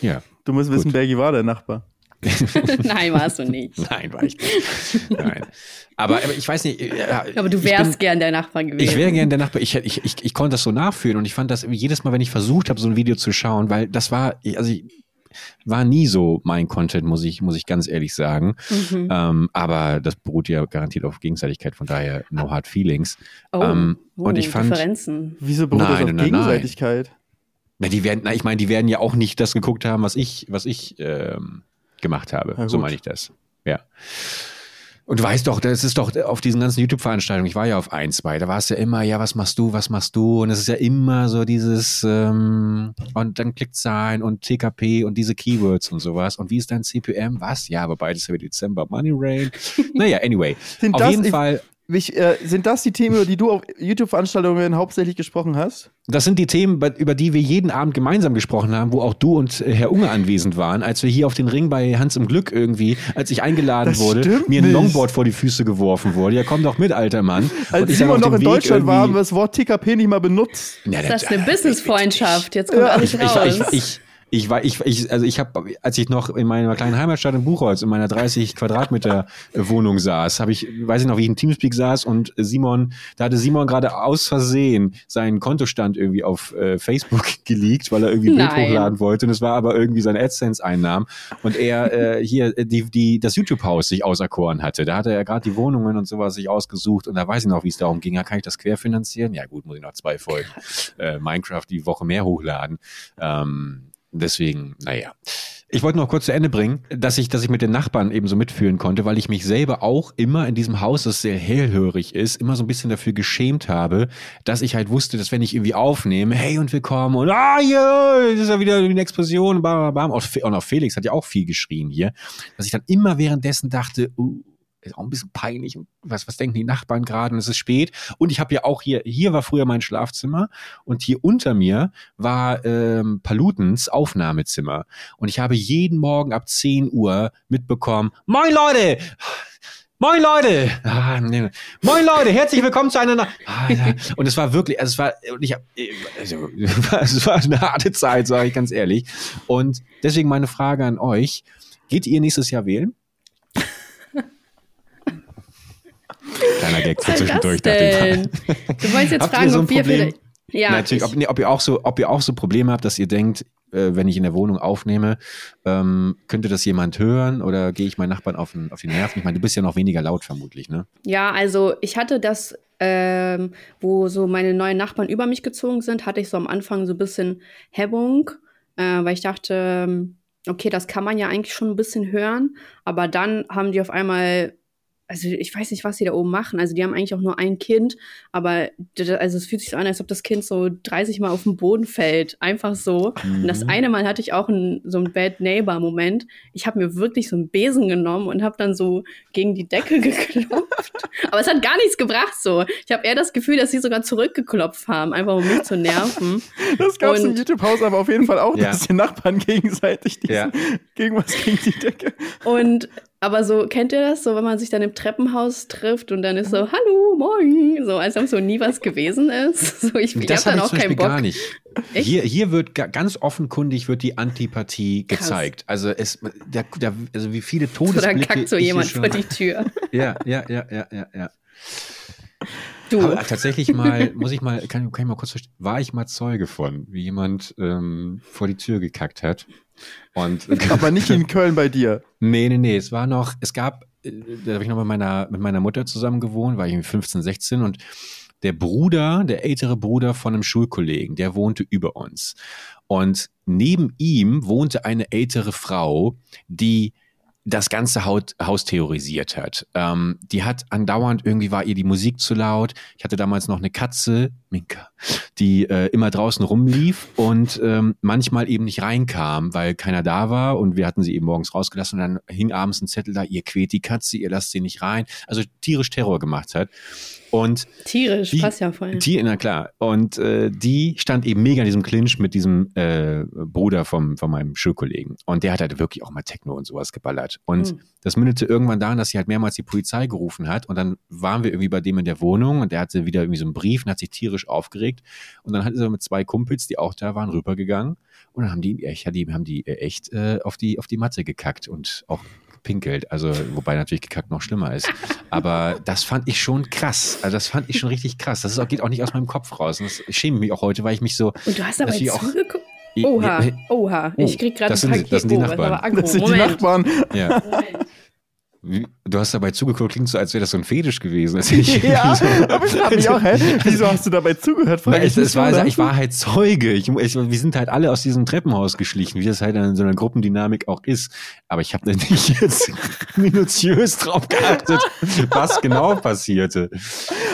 Ja. Du musst wissen, Bergi war der Nachbar. Nein, warst du nicht. Nein, war ich nicht. Nein. Aber, aber ich weiß nicht. Äh, aber du wärst bin, gern der Nachbar gewesen. Ich wäre gern der Nachbar. Ich, ich, ich, ich konnte das so nachfühlen und ich fand das jedes Mal, wenn ich versucht habe, so ein Video zu schauen, weil das war, also ich, war nie so mein Content, muss ich, muss ich ganz ehrlich sagen. Mhm. Ähm, aber das beruht ja garantiert auf Gegenseitigkeit, von daher no hard feelings. Oh, ähm, oh und ich fand. Differenzen. Wieso beruht nein, das auf nein, Gegenseitigkeit? Nein. Na, die werden, na, ich meine, die werden ja auch nicht das geguckt haben, was ich, was ich ähm, gemacht habe. So meine ich das. Ja. Und du weißt doch, das ist doch auf diesen ganzen YouTube-Veranstaltungen, ich war ja auf ein, zwei, da war es ja immer, ja, was machst du, was machst du? Und es ist ja immer so dieses, ähm, und dann Klickzahlen und TKP und diese Keywords und sowas. Und wie ist dein CPM? Was? Ja, aber beides ja wieder Dezember. Money Rain. naja, anyway. Auf jeden Fall. Ich, äh, sind das die Themen, über die du auf YouTube-Veranstaltungen hauptsächlich gesprochen hast? Das sind die Themen, über die wir jeden Abend gemeinsam gesprochen haben, wo auch du und äh, Herr Unge anwesend waren, als wir hier auf den Ring bei Hans im Glück irgendwie, als ich eingeladen das wurde, mir ein Longboard vor die Füße geworfen wurde. Ja, komm doch mit, alter Mann. Als Simon noch in Weg Deutschland war, haben wir das Wort TKP nicht mal benutzt. Ja, das, das ist eine Business-Freundschaft. Jetzt kommt ja. alles raus. Ich, ich, ich, ich war, ich, ich, also ich habe, als ich noch in meiner kleinen Heimatstadt in Buchholz in meiner 30 Quadratmeter Wohnung saß, habe ich, weiß ich noch, wie ich in Teamspeak saß und Simon, da hatte Simon gerade aus Versehen seinen Kontostand irgendwie auf äh, Facebook geleakt, weil er irgendwie ein Bild hochladen wollte und es war aber irgendwie seine AdSense-Einnahmen und er äh, hier die, die, das YouTube-Haus sich auserkoren hatte. Da hatte er gerade die Wohnungen und sowas sich ausgesucht und da weiß ich noch, wie es darum ging, ja, kann ich das querfinanzieren? Ja gut, muss ich noch zwei Folgen äh, Minecraft die Woche mehr hochladen. Ähm, Deswegen, naja. Ich wollte noch kurz zu Ende bringen, dass ich, dass ich mit den Nachbarn eben so mitfühlen konnte, weil ich mich selber auch immer in diesem Haus, das sehr hellhörig ist, immer so ein bisschen dafür geschämt habe, dass ich halt wusste, dass wenn ich irgendwie aufnehme, hey und willkommen und ah das ist ja wieder eine Explosion, bam, bam, bam. Und auch Felix hat ja auch viel geschrien hier, dass ich dann immer währenddessen dachte, uh, ist auch ein bisschen peinlich. Was, was denken die Nachbarn gerade? Und es ist spät. Und ich habe ja auch hier, hier war früher mein Schlafzimmer und hier unter mir war ähm, Palutens Aufnahmezimmer. Und ich habe jeden Morgen ab 10 Uhr mitbekommen, Moin Leute! Moin Leute! Ah, nee. Moin Leute, herzlich willkommen zu einer Na ah. Und es war wirklich, also es war, ich hab, also, es war eine harte Zeit, sage ich ganz ehrlich. Und deswegen meine Frage an euch: Geht ihr nächstes Jahr wählen? Kleiner Gag für zwischendurch. Du wolltest jetzt fragen, so ob wir vielleicht. Ja, Natürlich, ob, nee, ob, ihr auch so, ob ihr auch so Probleme habt, dass ihr denkt, äh, wenn ich in der Wohnung aufnehme, ähm, könnte das jemand hören oder gehe ich meinen Nachbarn auf, auf die Nerven? Ich meine, du bist ja noch weniger laut vermutlich, ne? Ja, also ich hatte das, ähm, wo so meine neuen Nachbarn über mich gezogen sind, hatte ich so am Anfang so ein bisschen Hemmung, äh, weil ich dachte, ähm, okay, das kann man ja eigentlich schon ein bisschen hören, aber dann haben die auf einmal also ich weiß nicht, was sie da oben machen. Also die haben eigentlich auch nur ein Kind, aber also es fühlt sich so an, als ob das Kind so 30 Mal auf den Boden fällt. Einfach so. Mhm. Und das mhm. eine Mal hatte ich auch ein, so einen Bad Neighbor-Moment. Ich habe mir wirklich so einen Besen genommen und habe dann so gegen die Decke geklopft. aber es hat gar nichts gebracht so. Ich habe eher das Gefühl, dass sie sogar zurückgeklopft haben, einfach um mich zu nerven. Das gab es im YouTube-Haus aber auf jeden Fall auch, ja. dass die Nachbarn gegenseitig diesen, ja. gegen was gegen die Decke. Und aber so, kennt ihr das? So, wenn man sich dann im Treppenhaus trifft und dann ist so, hallo, moin. So, als ob so nie was gewesen ist. So, ich, ich habe dann auch keinen Bock. Gar nicht. Hier, hier wird ganz offenkundig wird die Antipathie Krass. gezeigt. Also es, der, der, also wie viele Todesblicke. So, dann kackt so jemand vor die Tür. Ja, ja, ja, ja, ja, ja. Du. Aber tatsächlich mal, muss ich mal, kann, kann ich mal kurz verstehen, war ich mal Zeuge von, wie jemand ähm, vor die Tür gekackt hat. Und, Aber nicht in Köln bei dir. Nee, nee, nee. Es war noch, es gab, äh, da habe ich noch mit meiner, mit meiner Mutter zusammen gewohnt, war ich 15, 16 und der Bruder, der ältere Bruder von einem Schulkollegen, der wohnte über uns. Und neben ihm wohnte eine ältere Frau, die das ganze Haus theorisiert hat. Ähm, die hat andauernd, irgendwie war ihr die Musik zu laut. Ich hatte damals noch eine Katze, Minka, die äh, immer draußen rumlief und ähm, manchmal eben nicht reinkam, weil keiner da war und wir hatten sie eben morgens rausgelassen und dann hing abends ein Zettel da, ihr quält die Katze, ihr lasst sie nicht rein. Also tierisch Terror gemacht hat. Und Tierisch, die, passt ja voll. Die, na klar. Und äh, die stand eben mega in diesem Clinch mit diesem äh, Bruder vom, von meinem Schulkollegen. Und der hat halt wirklich auch mal Techno und sowas geballert. Und mhm. das mündete irgendwann daran, dass sie halt mehrmals die Polizei gerufen hat. Und dann waren wir irgendwie bei dem in der Wohnung und der hatte wieder irgendwie so einen Brief und hat sich tierisch aufgeregt. Und dann hat er mit zwei Kumpels, die auch da waren, rübergegangen. Und dann haben die echt, haben die echt äh, auf, die, auf die Matte gekackt und auch gepinkelt. Also, wobei natürlich gekackt noch schlimmer ist. Aber das fand ich schon krass. Also, das fand ich schon richtig krass. Das ist auch, geht auch nicht aus meinem Kopf raus. Und das schäme mich auch heute, weil ich mich so. Und du hast aber jetzt zugeguckt? Oha, oha. Ich krieg gerade ein Paket. Das sind die Nachbarn. Das, das sind die Nachbarn. Ja. Du hast dabei zugeguckt, klingt so, als wäre das so ein Fetisch gewesen. Ich, ja, aber ich frage mich auch, hä? Wieso hast du dabei zugehört? Na, ich, es war, ich war halt Zeuge. Ich, ich, wir sind halt alle aus diesem Treppenhaus geschlichen, wie das halt in so einer Gruppendynamik auch ist. Aber ich habe da nicht jetzt minutiös drauf geachtet, was genau passierte.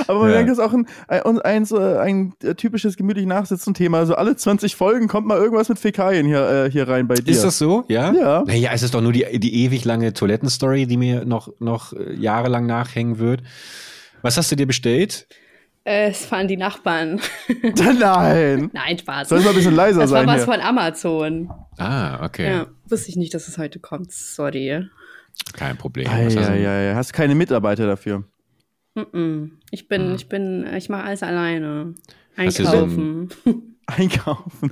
Aber man ja. merkt, das ist auch ein, ein, ein, ein, ein typisches gemütlich Nachsitzen-Thema. Also alle 20 Folgen kommt mal irgendwas mit Fäkalien hier, äh, hier rein bei dir. Ist das so? Ja? Ja. Naja, es ist doch nur die, die ewig lange Toilettenstory, die mir noch, noch äh, jahrelang nachhängen wird. Was hast du dir bestellt? Äh, es waren die Nachbarn. Nein. Nein, Spaß. Soll mal ein bisschen leiser das sein. Das war was hier. von Amazon. Ah, okay. Ja, wusste ich nicht, dass es heute kommt. Sorry. Kein Problem. Ja, ja, ja. Hast keine Mitarbeiter dafür? Mm -mm. Ich bin, hm. ich bin, ich mache alles alleine. Einkaufen. Einkaufen.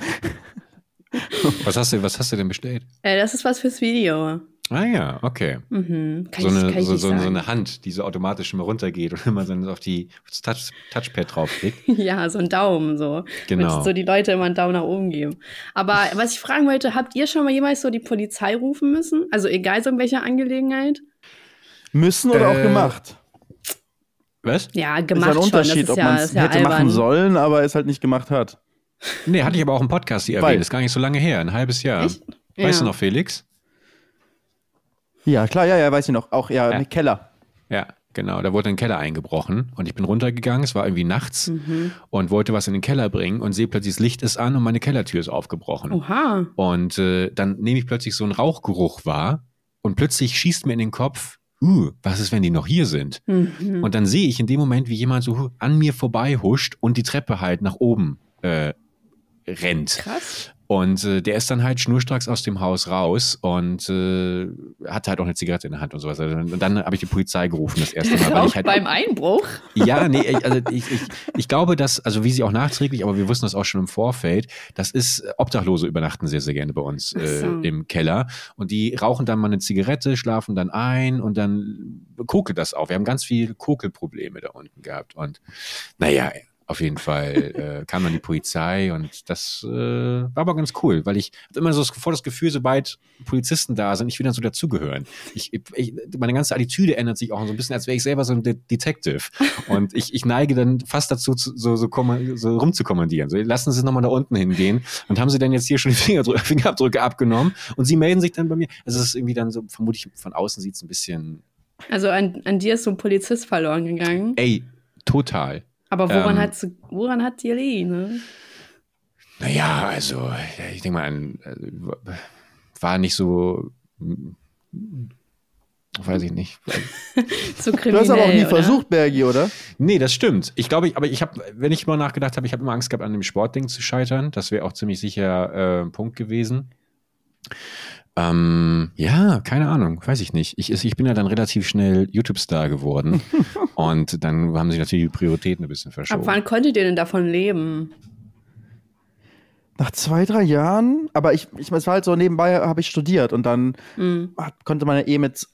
was hast du, was hast du denn bestellt? Äh, das ist was fürs Video. Ah ja, okay. Mhm. so, ich, eine, so, so, so, eine Hand, die so automatisch immer runtergeht und immer dann auf die aufs Touch, Touchpad draufklickt. ja, so ein Daumen so. Genau. Damit so die Leute immer einen Daumen nach oben geben. Aber was ich fragen wollte, habt ihr schon mal jemals so die Polizei rufen müssen? Also egal so in welcher Angelegenheit? Müssen oder äh, auch gemacht? Was? Ja, gemacht ist ein Unterschied, schon. ob man es ja hätte albern. machen sollen, aber es halt nicht gemacht hat. Nee, hatte ich aber auch im Podcast die erwähnt. Ist gar nicht so lange her, ein halbes Jahr. Echt? Weißt ja. du noch, Felix? Ja, klar, ja, ja, weiß ich noch. Auch, ja, ja. mit Keller. Ja, genau. Da wurde ein Keller eingebrochen und ich bin runtergegangen. Es war irgendwie nachts mhm. und wollte was in den Keller bringen und sehe plötzlich, das Licht ist an und meine Kellertür ist aufgebrochen. Oha. Und äh, dann nehme ich plötzlich so einen Rauchgeruch wahr und plötzlich schießt mir in den Kopf, uh, was ist, wenn die noch hier sind? Mhm. Und dann sehe ich in dem Moment, wie jemand so an mir vorbei huscht und die Treppe halt nach oben äh, rennt. Krass. Und äh, der ist dann halt schnurstracks aus dem Haus raus und äh, hat halt auch eine Zigarette in der Hand und sowas. Also, und dann habe ich die Polizei gerufen das erste Mal. Weil ich halt, beim Einbruch? Ja, nee, also ich, ich, ich glaube, dass, also wie sie auch nachträglich, aber wir wussten das auch schon im Vorfeld, das ist, Obdachlose übernachten sehr, sehr gerne bei uns äh, so. im Keller. Und die rauchen dann mal eine Zigarette, schlafen dann ein und dann kokelt das auch. Wir haben ganz viel Kokelprobleme da unten gehabt. Und naja, auf jeden Fall äh, kam dann die Polizei und das äh, war aber ganz cool, weil ich hatte immer so vor das Gefühl, sobald Polizisten da sind, ich will dann so dazugehören. Ich, ich, meine ganze Attitüde ändert sich auch so ein bisschen, als wäre ich selber so ein De Detective. Und ich, ich neige dann fast dazu, zu, so, so, so rumzukommandieren. So, lassen Sie nochmal da unten hingehen. Und haben Sie denn jetzt hier schon die Fingerdrücke, Fingerabdrücke abgenommen? Und Sie melden sich dann bei mir. Also es ist irgendwie dann so, vermutlich von außen sieht es ein bisschen. Also an, an dir ist so ein Polizist verloren gegangen. Ey, total. Aber woran, ähm, hat, woran hat die liegen? Ne? Naja, also, ich denke mal, also, war nicht so. Weiß ich nicht. so du hast aber auch nie oder? versucht, Bergi, oder? Nee, das stimmt. Ich glaube, ich, aber ich habe, wenn ich mal nachgedacht habe, ich habe immer Angst gehabt, an dem Sportding zu scheitern. Das wäre auch ziemlich sicher äh, ein Punkt gewesen. Ähm, ja, keine Ahnung, weiß ich nicht. Ich, ich bin ja dann relativ schnell YouTube-Star geworden und dann haben sich natürlich die Prioritäten ein bisschen verschoben. Ab wann konntet ihr denn davon leben? Nach zwei, drei Jahren, aber ich, ich es war halt so, nebenbei habe ich studiert und dann mhm. konnte man ja eh mit,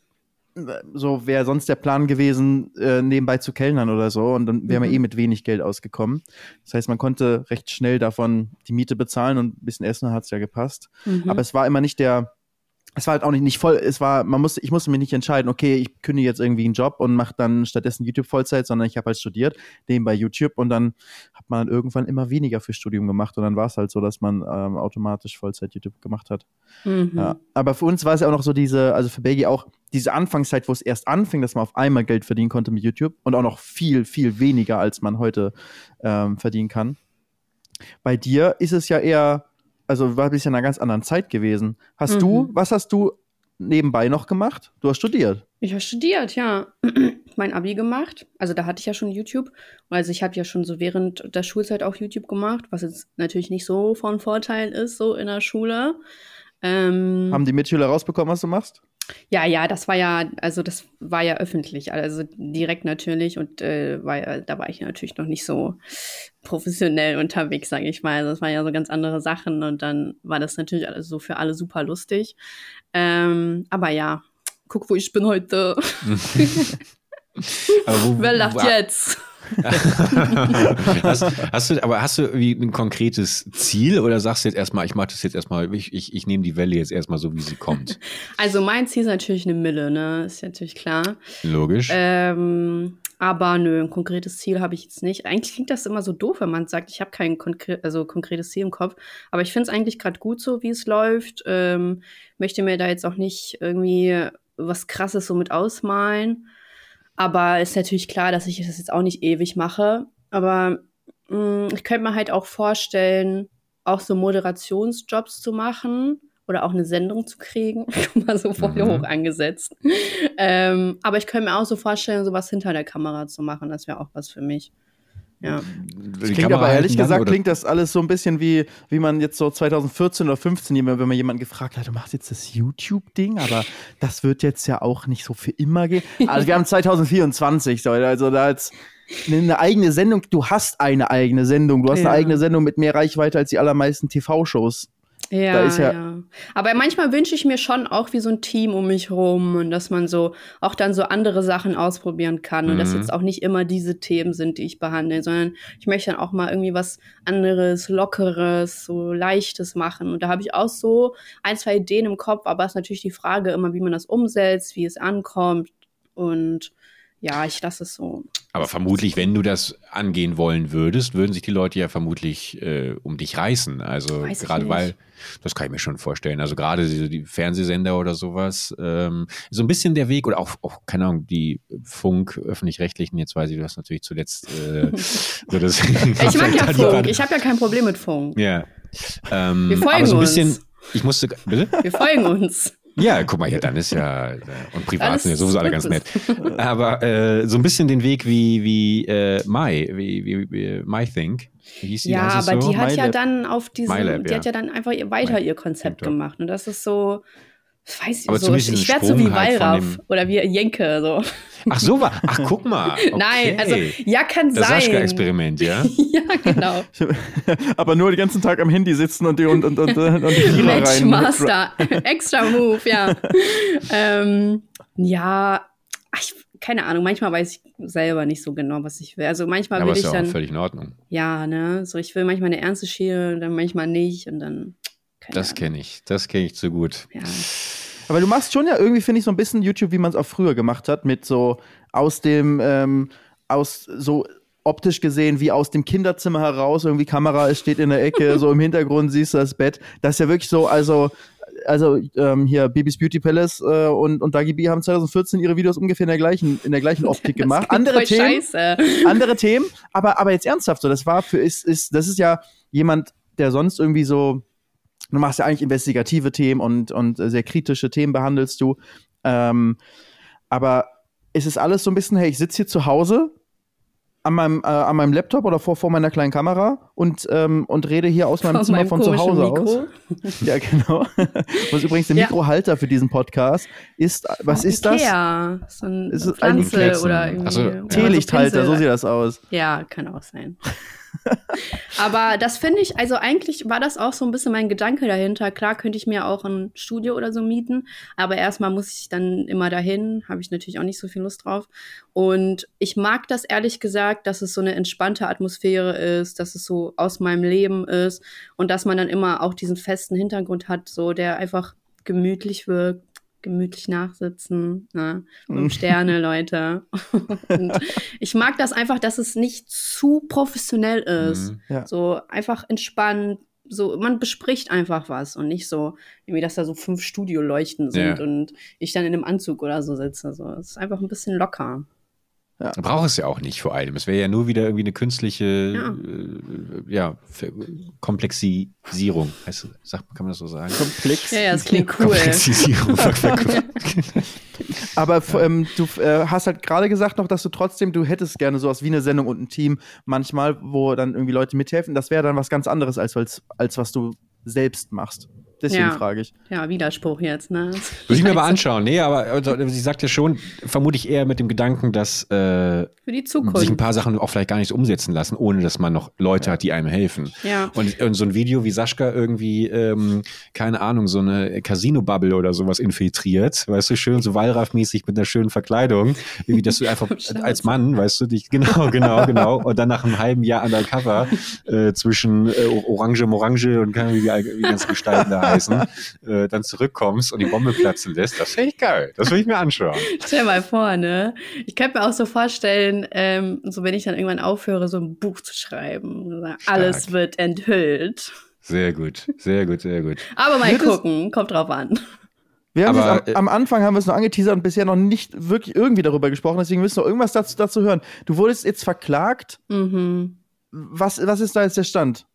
so wäre sonst der Plan gewesen, äh, nebenbei zu kellnern oder so und dann wäre mhm. man eh mit wenig Geld ausgekommen. Das heißt, man konnte recht schnell davon die Miete bezahlen und ein bisschen Essen hat es ja gepasst. Mhm. Aber es war immer nicht der, es war halt auch nicht, nicht voll, es war, man musste, ich musste mir nicht entscheiden, okay, ich kündige jetzt irgendwie einen Job und mache dann stattdessen YouTube Vollzeit, sondern ich habe halt studiert, nebenbei YouTube und dann hat man dann irgendwann immer weniger für Studium gemacht und dann war es halt so, dass man ähm, automatisch Vollzeit YouTube gemacht hat. Mhm. Ja. Aber für uns war es ja auch noch so diese, also für Belgi auch, diese Anfangszeit, wo es erst anfing, dass man auf einmal Geld verdienen konnte mit YouTube und auch noch viel, viel weniger, als man heute ähm, verdienen kann. Bei dir ist es ja eher, also war bist ja in einer ganz anderen Zeit gewesen. Hast mhm. du, was hast du nebenbei noch gemacht? Du hast studiert. Ich habe studiert, ja. mein Abi gemacht. Also da hatte ich ja schon YouTube. Also ich habe ja schon so während der Schulzeit auch YouTube gemacht, was jetzt natürlich nicht so von Vorteil ist, so in der Schule. Ähm, Haben die Mitschüler rausbekommen, was du machst? Ja, ja, das war ja, also das war ja öffentlich, also direkt natürlich und äh, war, da war ich natürlich noch nicht so professionell unterwegs, sage ich mal. Also das waren ja so ganz andere Sachen und dann war das natürlich alles so für alle super lustig. Ähm, aber ja, guck, wo ich bin heute. Wer lacht wo, jetzt? hast, hast, du, aber hast du irgendwie ein konkretes Ziel oder sagst du jetzt erstmal, ich mache das jetzt erstmal, ich, ich, ich nehme die Welle jetzt erstmal so, wie sie kommt? Also mein Ziel ist natürlich eine Mille, ne? Ist natürlich klar. Logisch. Ähm, aber nö, ein konkretes Ziel habe ich jetzt nicht. Eigentlich klingt das immer so doof, wenn man sagt, ich habe kein konkre also konkretes Ziel im Kopf. Aber ich finde es eigentlich gerade gut so, wie es läuft. Ähm, möchte mir da jetzt auch nicht irgendwie was Krasses so mit ausmalen. Aber ist natürlich klar, dass ich das jetzt auch nicht ewig mache. Aber mh, mm, ich könnte mir halt auch vorstellen, auch so Moderationsjobs zu machen oder auch eine Sendung zu kriegen. Mal so voll mhm. hoch angesetzt. ähm, aber ich könnte mir auch so vorstellen, sowas hinter der Kamera zu machen. Das wäre auch was für mich. Ja. Das klingt aber ehrlich gesagt, oder? klingt das alles so ein bisschen wie, wie man jetzt so 2014 oder 15, wenn man jemanden gefragt hat, du machst jetzt das YouTube-Ding, aber das wird jetzt ja auch nicht so für immer gehen. Also wir haben 2024, Leute, also da jetzt eine eigene Sendung, du hast eine eigene Sendung, du hast ja. eine eigene Sendung mit mehr Reichweite als die allermeisten TV-Shows. Ja, ja, ja, Aber manchmal wünsche ich mir schon auch wie so ein Team um mich rum und dass man so auch dann so andere Sachen ausprobieren kann mhm. und dass mhm. jetzt auch nicht immer diese Themen sind, die ich behandle, sondern ich möchte dann auch mal irgendwie was anderes, lockeres, so leichtes machen. Und da habe ich auch so ein, zwei Ideen im Kopf, aber es ist natürlich die Frage immer, wie man das umsetzt, wie es ankommt und ja, ich lasse es so. Aber vermutlich, wenn du das angehen wollen würdest, würden sich die Leute ja vermutlich äh, um dich reißen. Also gerade weil, das kann ich mir schon vorstellen. Also gerade die, Fernsehsender oder sowas, ähm, so ein bisschen der Weg oder auch, auch keine Ahnung, die Funk öffentlich-rechtlichen. Jetzt weiß ich, du hast natürlich zuletzt äh, so das. ich mag ja Funk. Ich habe ja kein Problem mit Funk. Ja. Ähm, Wir folgen so bisschen, uns. Ich musste, bitte? Wir folgen uns. Ja, guck mal hier, dann ist ja und privat sind ja sowieso alle ganz nett. Aber äh, so ein bisschen den Weg wie wie äh, Mai, wie, wie, wie My Think. Wie hieß die, ja, aber so? die hat My ja Lab. dann auf diesem, Lab, die ja. hat ja dann einfach weiter My ihr Konzept gemacht und das ist so weiß ich, aber so, ich, werde so wie halt Wallraff oder wie Jenke. So. Ach so war. Ach guck mal. Okay. Nein, also ja kann das sein. Das experiment ja. ja genau. aber nur den ganzen Tag am Handy sitzen und die und und und, und die Matchmaster, extra Move, ja. ähm, ja, ich, keine Ahnung. Manchmal weiß ich selber nicht so genau, was ich will. Also manchmal ja, will ich ja dann. völlig in Ordnung. Ja, ne. So ich will manchmal eine ernste Schere, dann manchmal nicht und dann. Das kenne ich. Das kenne ich zu gut. Ja. Aber du machst schon ja irgendwie, finde ich, so ein bisschen YouTube, wie man es auch früher gemacht hat, mit so aus dem, ähm, aus so optisch gesehen wie aus dem Kinderzimmer heraus, irgendwie Kamera es steht in der Ecke, so im Hintergrund siehst du das Bett. Das ist ja wirklich so, also, also ähm, hier Bibis Beauty Palace äh, und, und Dagi B haben 2014 ihre Videos ungefähr in der gleichen, in der gleichen Optik gemacht. Andere Themen, Scheiße. andere Themen, aber, aber jetzt ernsthaft so, das war für, ist, ist, das ist ja jemand, der sonst irgendwie so du machst ja eigentlich investigative Themen und, und sehr kritische Themen behandelst du. Ähm, aber ist es alles so ein bisschen, hey, ich sitze hier zu Hause an meinem, äh, an meinem Laptop oder vor, vor meiner kleinen Kamera und, ähm, und rede hier aus meinem von Zimmer meinem von zu Hause Mikro. aus. ja, genau. was übrigens der ja. Mikrohalter für diesen Podcast ist, was oh, ist Ikea. das? So ein ist Pflanze oder irgendwie. So, Teelichthalter, so sieht das aus. Ja, kann auch sein. Aber das finde ich, also eigentlich war das auch so ein bisschen mein Gedanke dahinter. Klar könnte ich mir auch ein Studio oder so mieten, aber erstmal muss ich dann immer dahin, habe ich natürlich auch nicht so viel Lust drauf. Und ich mag das ehrlich gesagt, dass es so eine entspannte Atmosphäre ist, dass es so aus meinem Leben ist und dass man dann immer auch diesen festen Hintergrund hat, so der einfach gemütlich wirkt gemütlich nachsitzen. Ne? Fünf Sterne, Leute. und ich mag das einfach, dass es nicht zu professionell ist. Mhm. Ja. So einfach entspannt, so, man bespricht einfach was und nicht so, irgendwie, dass da so fünf Studioleuchten sind ja. und ich dann in einem Anzug oder so sitze. So, es ist einfach ein bisschen locker. Ja. Braucht es ja auch nicht vor allem. Es wäre ja nur wieder irgendwie eine künstliche ja. Äh, ja Komplexisierung. Heißt, sagt, kann man das so sagen? Komplex. Ja, ja, das klingt cool. Komplexisierung. Aber ähm, du äh, hast halt gerade gesagt noch, dass du trotzdem, du hättest gerne sowas wie eine Sendung und ein Team manchmal, wo dann irgendwie Leute mithelfen. Das wäre dann was ganz anderes, als, als, als was du selbst machst. Deswegen ja. frage ich. Ja, Widerspruch jetzt, ne? Muss ich mir aber anschauen. Nee, aber also, sie sagt ja schon, vermute ich eher mit dem Gedanken, dass äh, Für die Zukunft. sich ein paar Sachen auch vielleicht gar nicht umsetzen lassen, ohne dass man noch Leute ja. hat, die einem helfen. Ja. Und, und so ein Video wie Sascha irgendwie, ähm, keine Ahnung, so eine Casino-Bubble oder sowas infiltriert, weißt du, schön so Wallraff-mäßig mit einer schönen Verkleidung, irgendwie, dass du einfach als Mann, weißt du, dich, genau, genau, genau, und dann nach einem halben Jahr undercover äh, zwischen äh, Orange, Morange und keine, wie die, die ganzen Gestalten da heißen, äh, dann zurückkommst und die Bombe platzen lässt, das finde ich geil. Das will ich mir anschauen. Stell mal vor, ne? Ich könnte mir auch so vorstellen, ähm, so wenn ich dann irgendwann aufhöre, so ein Buch zu schreiben, alles wird enthüllt. Sehr gut, sehr gut, sehr gut. Aber mal gucken, kommt drauf an. Wir haben Aber, am, äh, am, Anfang haben wir es noch angeteasert und bisher noch nicht wirklich irgendwie darüber gesprochen, deswegen müssen wir noch irgendwas dazu, dazu hören. Du wurdest jetzt verklagt. Mhm. Was, was ist da jetzt der Stand?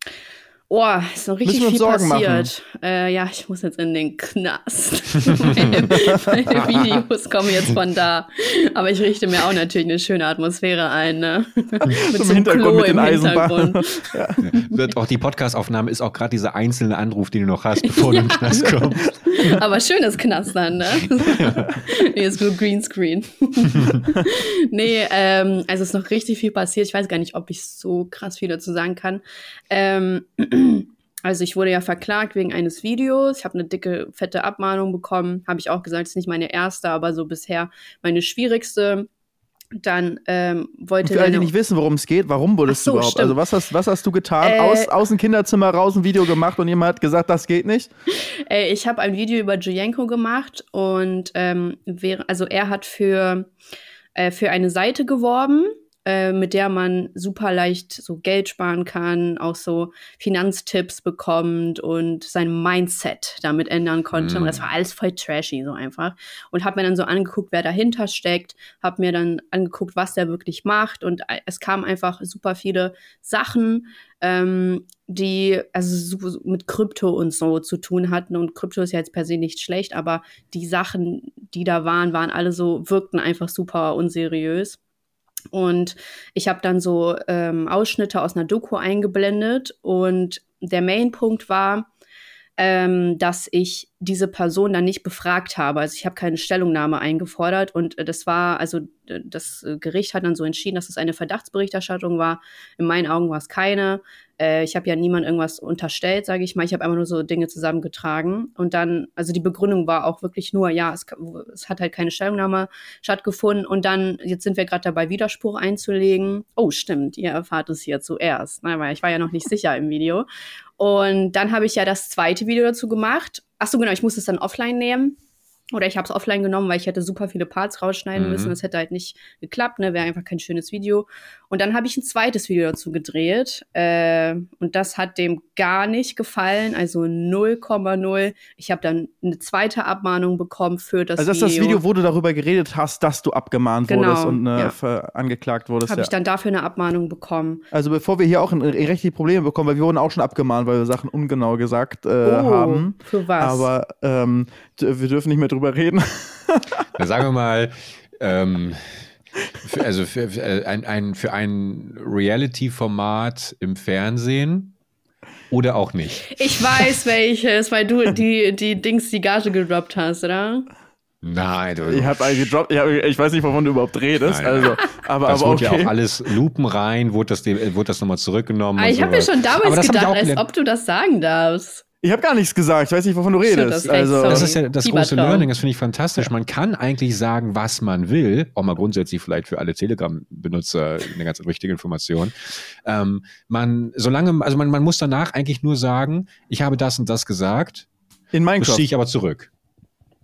Oh, ist noch richtig viel Sorgen passiert. Äh, ja, ich muss jetzt in den Knast. meine, meine Videos kommen jetzt von da. Aber ich richte mir auch natürlich eine schöne Atmosphäre ein. Ne? mit Zum so Hintergrund Klo mit den Eisenbahnen. ja. Auch die Podcastaufnahme ist auch gerade dieser einzelne Anruf, den du noch hast, bevor du in den Knast kommst. Aber schönes Knast dann, ne? nee, ist nur Greenscreen. nee, ähm, also ist noch richtig viel passiert. Ich weiß gar nicht, ob ich so krass viel dazu sagen kann. Ähm, also ich wurde ja verklagt wegen eines Videos. Ich habe eine dicke, fette Abmahnung bekommen. Habe ich auch gesagt, ist nicht meine erste, aber so bisher meine schwierigste. Dann ähm, wollte. Und für alle, die nicht wissen, worum es geht, warum wurdest so, du überhaupt? Stimmt. Also was hast, was hast du getan? Äh, aus, aus dem Kinderzimmer raus ein Video gemacht und jemand hat gesagt, das geht nicht? Äh, ich habe ein Video über Julienko gemacht und ähm, also er hat für, äh, für eine Seite geworben äh, mit der man super leicht so Geld sparen kann, auch so Finanztipps bekommt und sein Mindset damit ändern konnte. Mm. Und das war alles voll trashy, so einfach. Und habe mir dann so angeguckt, wer dahinter steckt, habe mir dann angeguckt, was der wirklich macht. Und äh, es kamen einfach super viele Sachen, ähm, die also so mit Krypto und so zu tun hatten. Und Krypto ist ja jetzt per se nicht schlecht, aber die Sachen, die da waren, waren alle so, wirkten einfach super unseriös. Und ich habe dann so ähm, Ausschnitte aus einer Doku eingeblendet und der Main-Punkt war, ähm, dass ich diese Person dann nicht befragt habe. Also ich habe keine Stellungnahme eingefordert und äh, das war, also das Gericht hat dann so entschieden, dass es eine Verdachtsberichterstattung war. In meinen Augen war es keine. Äh, ich habe ja niemand irgendwas unterstellt, sage ich mal. Ich habe einfach nur so Dinge zusammengetragen. Und dann, also die Begründung war auch wirklich nur, ja, es, es hat halt keine Stellungnahme stattgefunden. Und dann, jetzt sind wir gerade dabei, Widerspruch einzulegen. Oh, stimmt, ihr erfahrt es hier zuerst. Ne? Weil ich war ja noch nicht sicher im Video. Und dann habe ich ja das zweite Video dazu gemacht. Ach so, genau, ich muss es dann offline nehmen. Oder ich habe es offline genommen, weil ich hätte super viele Parts rausschneiden mhm. müssen. Das hätte halt nicht geklappt, ne? Wäre einfach kein schönes Video. Und dann habe ich ein zweites Video dazu gedreht. Äh, und das hat dem gar nicht gefallen. Also 0,0. Ich habe dann eine zweite Abmahnung bekommen für das Video. Also das ist das Video, wo du darüber geredet hast, dass du abgemahnt genau, wurdest und äh, ja. angeklagt wurdest. Habe ja. ich dann dafür eine Abmahnung bekommen. Also bevor wir hier auch rechtliche Probleme bekommen, weil wir wurden auch schon abgemahnt, weil wir Sachen ungenau gesagt äh, oh, haben. Für was? Aber ähm, wir dürfen nicht mehr drüber reden. Na, sagen wir mal, ähm, für, also für, für, äh, ein, ein, für ein Reality-Format im Fernsehen oder auch nicht. Ich weiß welches, weil du die, die Dings, die Gage gedroppt hast, oder? Nein, du. Ich habe einen gedroppt. Ich, hab, ich weiß nicht, wovon du überhaupt redest. Nein, also, aber, das aber wurde okay. ja auch alles Lupen rein, wurde das, wurde das nochmal zurückgenommen. Ah, ich habe mir schon damals gedacht, als ob du das sagen darfst. Ich habe gar nichts gesagt. Ich weiß nicht, wovon du redest. Stimmt, das also, das ist ja das große Learning. Das finde ich fantastisch. Man kann eigentlich sagen, was man will. Auch mal grundsätzlich vielleicht für alle Telegram-Benutzer eine ganz wichtige Information. Ähm, man, solange, also man, man muss danach eigentlich nur sagen, ich habe das und das gesagt. In Minecraft. Das ziehe ich aber zurück.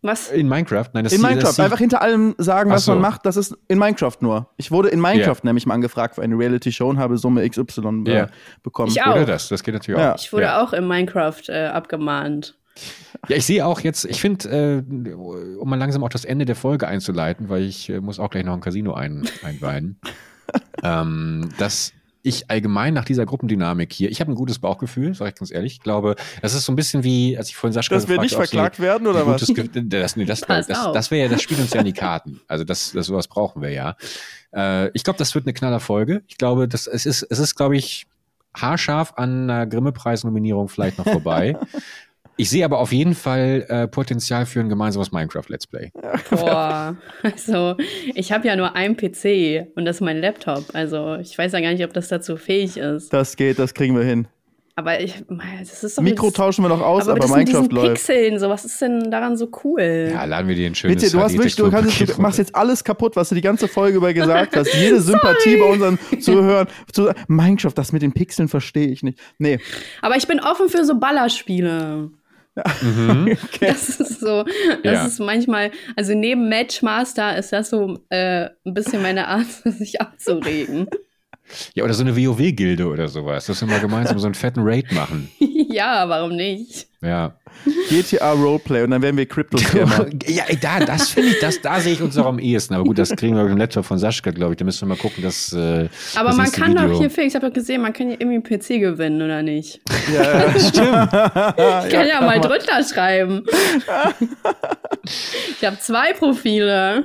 Was? In Minecraft? Nein, das In Minecraft. das Einfach hinter allem sagen, was man so. macht. Das ist in Minecraft nur. Ich wurde in Minecraft Ja. nämlich mal angefragt für eine Reality-Show und habe Summe XY äh, Ja. bekommen. Ich auch. Oder das, das geht natürlich Ja. auch. Ich wurde ja. auch in Minecraft äh, abgemahnt. Ja, ich sehe auch jetzt, ich finde, äh, um mal langsam auch das Ende der Folge einzuleiten, weil ich äh, muss auch gleich noch ein Casino ein, einweihen, ähm, dass ich allgemein nach dieser Gruppendynamik hier, ich habe ein gutes Bauchgefühl, sage ich ganz ehrlich. Ich glaube, das ist so ein bisschen wie, als ich vorhin Sascha Dass wir nicht ob sie verklagt werden oder was? Ge- Das, nee, das, das, auf. das wäre ja, das spielt uns ja in die Karten. Also das, das sowas brauchen wir ja. Äh, ich glaube, das wird eine knaller Folge. Ich glaube, das, es ist, es ist, glaube ich, haarscharf an einer Grimme-Preis-Nominierung vielleicht noch vorbei. Ich sehe aber auf jeden Fall äh, Potenzial für ein gemeinsames Minecraft-Let's Play. Boah, also ich habe ja nur einen PC und das ist mein Laptop. Also ich weiß ja gar nicht, ob das dazu fähig ist. Das geht, das kriegen wir hin. Aber ich, das ist doch Mikro jetzt- tauschen wir noch aus, aber, aber, das mit Minecraft diesen läuft. Pixeln, so was ist denn daran so cool? Ja, laden wir dir ein schönes Bitte, du hast wirklich, du, kannst, du machst jetzt alles kaputt, was du die ganze Folge über gesagt hast. Jede Sympathie bei unseren Zuhörern. Zu, Minecraft, das mit den Pixeln verstehe ich nicht. Nee. Aber ich bin offen für so Ballerspiele. Mhm. Das ist so, das Ja. ist manchmal, also neben Matchmaster ist das so äh, ein bisschen meine Art, sich abzuregen. Ja, oder so eine WoW-Gilde oder sowas. Dass wir mal gemeinsam so einen fetten Raid machen. ja, warum nicht? Ja. GTA Roleplay und dann werden wir Crypto-Scammer. ja, ey, da, das finde ich, das, da sehe ich uns auch am ehesten. Aber gut, das kriegen wir mit dem Laptop von Sascha, glaube ich. Da müssen wir mal gucken, dass. Äh, Aber das man kann Video- doch hier, Felix, ich habe doch gesehen, man kann hier irgendwie einen PC gewinnen, oder nicht? ja, ja. Stimmt. Ich kann ja, mal drunter schreiben. ich habe zwei Profile.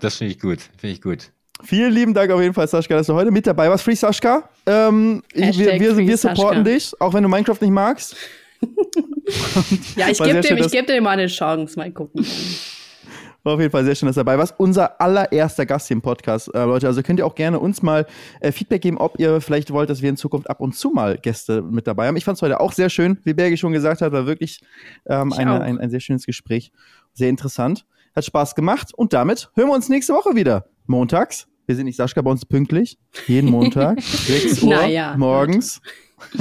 Das finde ich gut. Finde ich gut. Vielen lieben Dank auf jeden Fall, Sascha, dass du heute mit dabei warst. Free Sascha. Ähm, wir, wir, wir supporten Sascha. dich, auch wenn du Minecraft nicht magst. Ja, ich War gebe dem, ich geb dem mal eine Chance. Mal gucken. War auf jeden Fall sehr schön, dass du dabei warst. Unser allererster Gast hier im Podcast, äh, Leute. Also könnt ihr auch gerne uns mal äh, Feedback geben, ob ihr vielleicht wollt, dass wir in Zukunft ab und zu mal Gäste mit dabei haben. Ich fand es heute auch sehr schön, wie Bergi schon gesagt hat, war wirklich ähm, eine, ein, ein sehr schönes Gespräch. Sehr interessant. Hat Spaß gemacht. Und damit hören wir uns nächste Woche wieder. Montags. Wir sind nicht Sascha bei uns pünktlich. Jeden Montag. 6 Uhr Naja, morgens.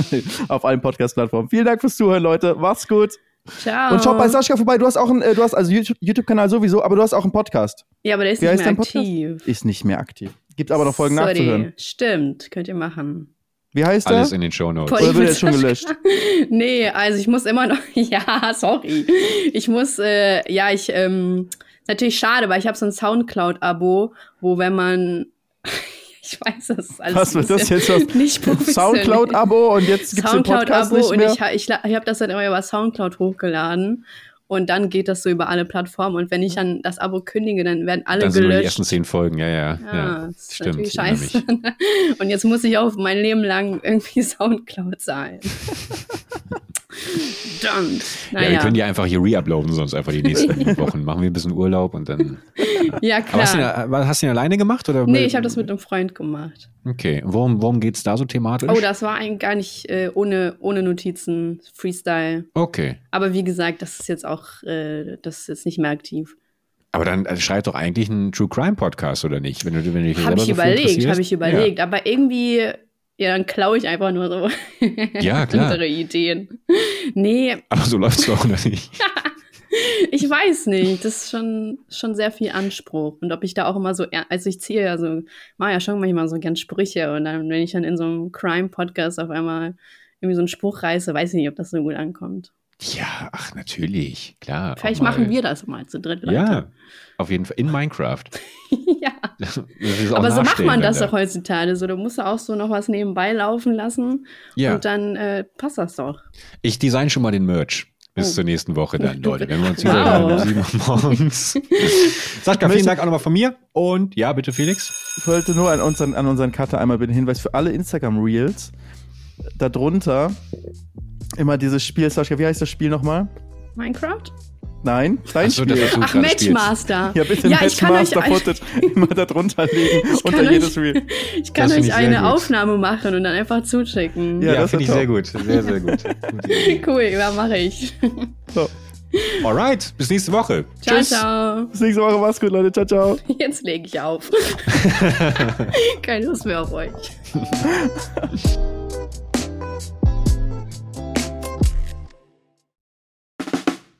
auf allen Podcast-Plattformen. Vielen Dank fürs Zuhören, Leute. Macht's gut. Ciao. Und schaut bei Sascha vorbei. Du hast auch einen, äh, du hast also YouTube- YouTube-Kanal sowieso, aber du hast auch einen Podcast. ja, aber der ist Wie nicht mehr dein Podcast? aktiv. Ist nicht mehr aktiv. Gibt aber noch Folgen Sorry. nachzuhören. Stimmt, könnt ihr machen. Wie heißt Alles der? in den Shownotes. Oder wird jetzt schon gelöscht? Nee, also ich muss immer noch. Ja, sorry. Ich muss, äh, ja, ich, ähm, ist natürlich schade, weil ich habe so ein Soundcloud-Abo, wo wenn man. Ich weiß, das ist alles Was wird das jetzt? Was? Nicht. Soundcloud-Abo und jetzt gibt's den Podcast Soundcloud-Abo nicht und mehr. ich, ha- ich, la- ich habe das dann immer über Soundcloud hochgeladen. Und dann geht das so über alle Plattformen. Und wenn ich dann das Abo kündige, dann werden alle Dann sind nur die gelöscht. ersten zehn Folgen, ja, ja. Ja, ja. das ist Stimmt, natürlich ich scheiße. Und jetzt muss ich auf mein Leben lang irgendwie Soundcloud zahlen. Dann. Ja, wir Naja. können die einfach hier reuploaden, sonst einfach die nächsten Wochen. Machen wir ein bisschen Urlaub und dann. Ja, Aber hast du, ihn, klar. hast du ihn alleine gemacht? Oder Nee, ich habe das mit einem Freund gemacht. Okay, worum, worum geht es da so thematisch? Oh, das war eigentlich gar nicht äh, ohne, ohne Notizen, Freestyle. okay. Aber wie gesagt, das ist jetzt auch, äh, das ist jetzt nicht mehr aktiv. Aber dann äh, schreibt doch eigentlich einen True Crime Podcast, oder nicht? Wenn du, wenn du dich selber ich so überlegt, interessierst? habe ich überlegt. Aber irgendwie, ja, dann klaue ich einfach nur so Ja, klar. andere Ideen. Nee. Aber so läuft es doch, oder nicht? Ich weiß nicht, das ist schon, schon sehr viel Anspruch. Und ob ich da auch immer so, also ich ziehe ja so, mache ja schon manchmal so gern Sprüche. Und dann, wenn ich dann in so einem Crime-Podcast auf einmal irgendwie so einen Spruch reiße, weiß ich nicht, ob das so gut ankommt. Ja, ach, natürlich, klar. Vielleicht machen wir das mal zu dritt. Leute. Ja, auf jeden Fall in Minecraft. ja. Aber so macht man das da. doch heutzutage. So, du musst ja auch so noch was nebenbei laufen lassen. Ja, Und dann äh, passt das doch. ich design schon mal den Merch. Bis Oh. zur nächsten Woche dann, Leute. Wenn wir uns Wow. wieder hören um 7 Uhr morgens. Sascha, vielen Dank auch nochmal von mir. Und ja, bitte Felix. Ich wollte nur an unseren, an unseren Cutter einmal den Hinweis für alle Instagram-Reels. Darunter immer dieses Spiel, Sascha, wie heißt das Spiel nochmal? Minecraft? Nein, dein Ach so, Spiel. Ach. Matchmaster. Ja, bitte ja, ich kann euch, Matchmaster-Footage immer da drunter legen, Ich unter kann jedes euch- Reel. ich kann Das euch ich eine gut. Aufnahme machen und dann einfach zuschicken. Ja, Ja, das finde ich ist sehr gut. Sehr, sehr gut. Cool, ja, mache ich. So, Alright, bis nächste Woche. Ciao, Tschüss. ciao. bis nächste Woche, mach's gut, Leute. Ciao, ciao. Jetzt lege ich auf. Keine Lust mehr auf euch.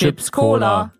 Chips Cola.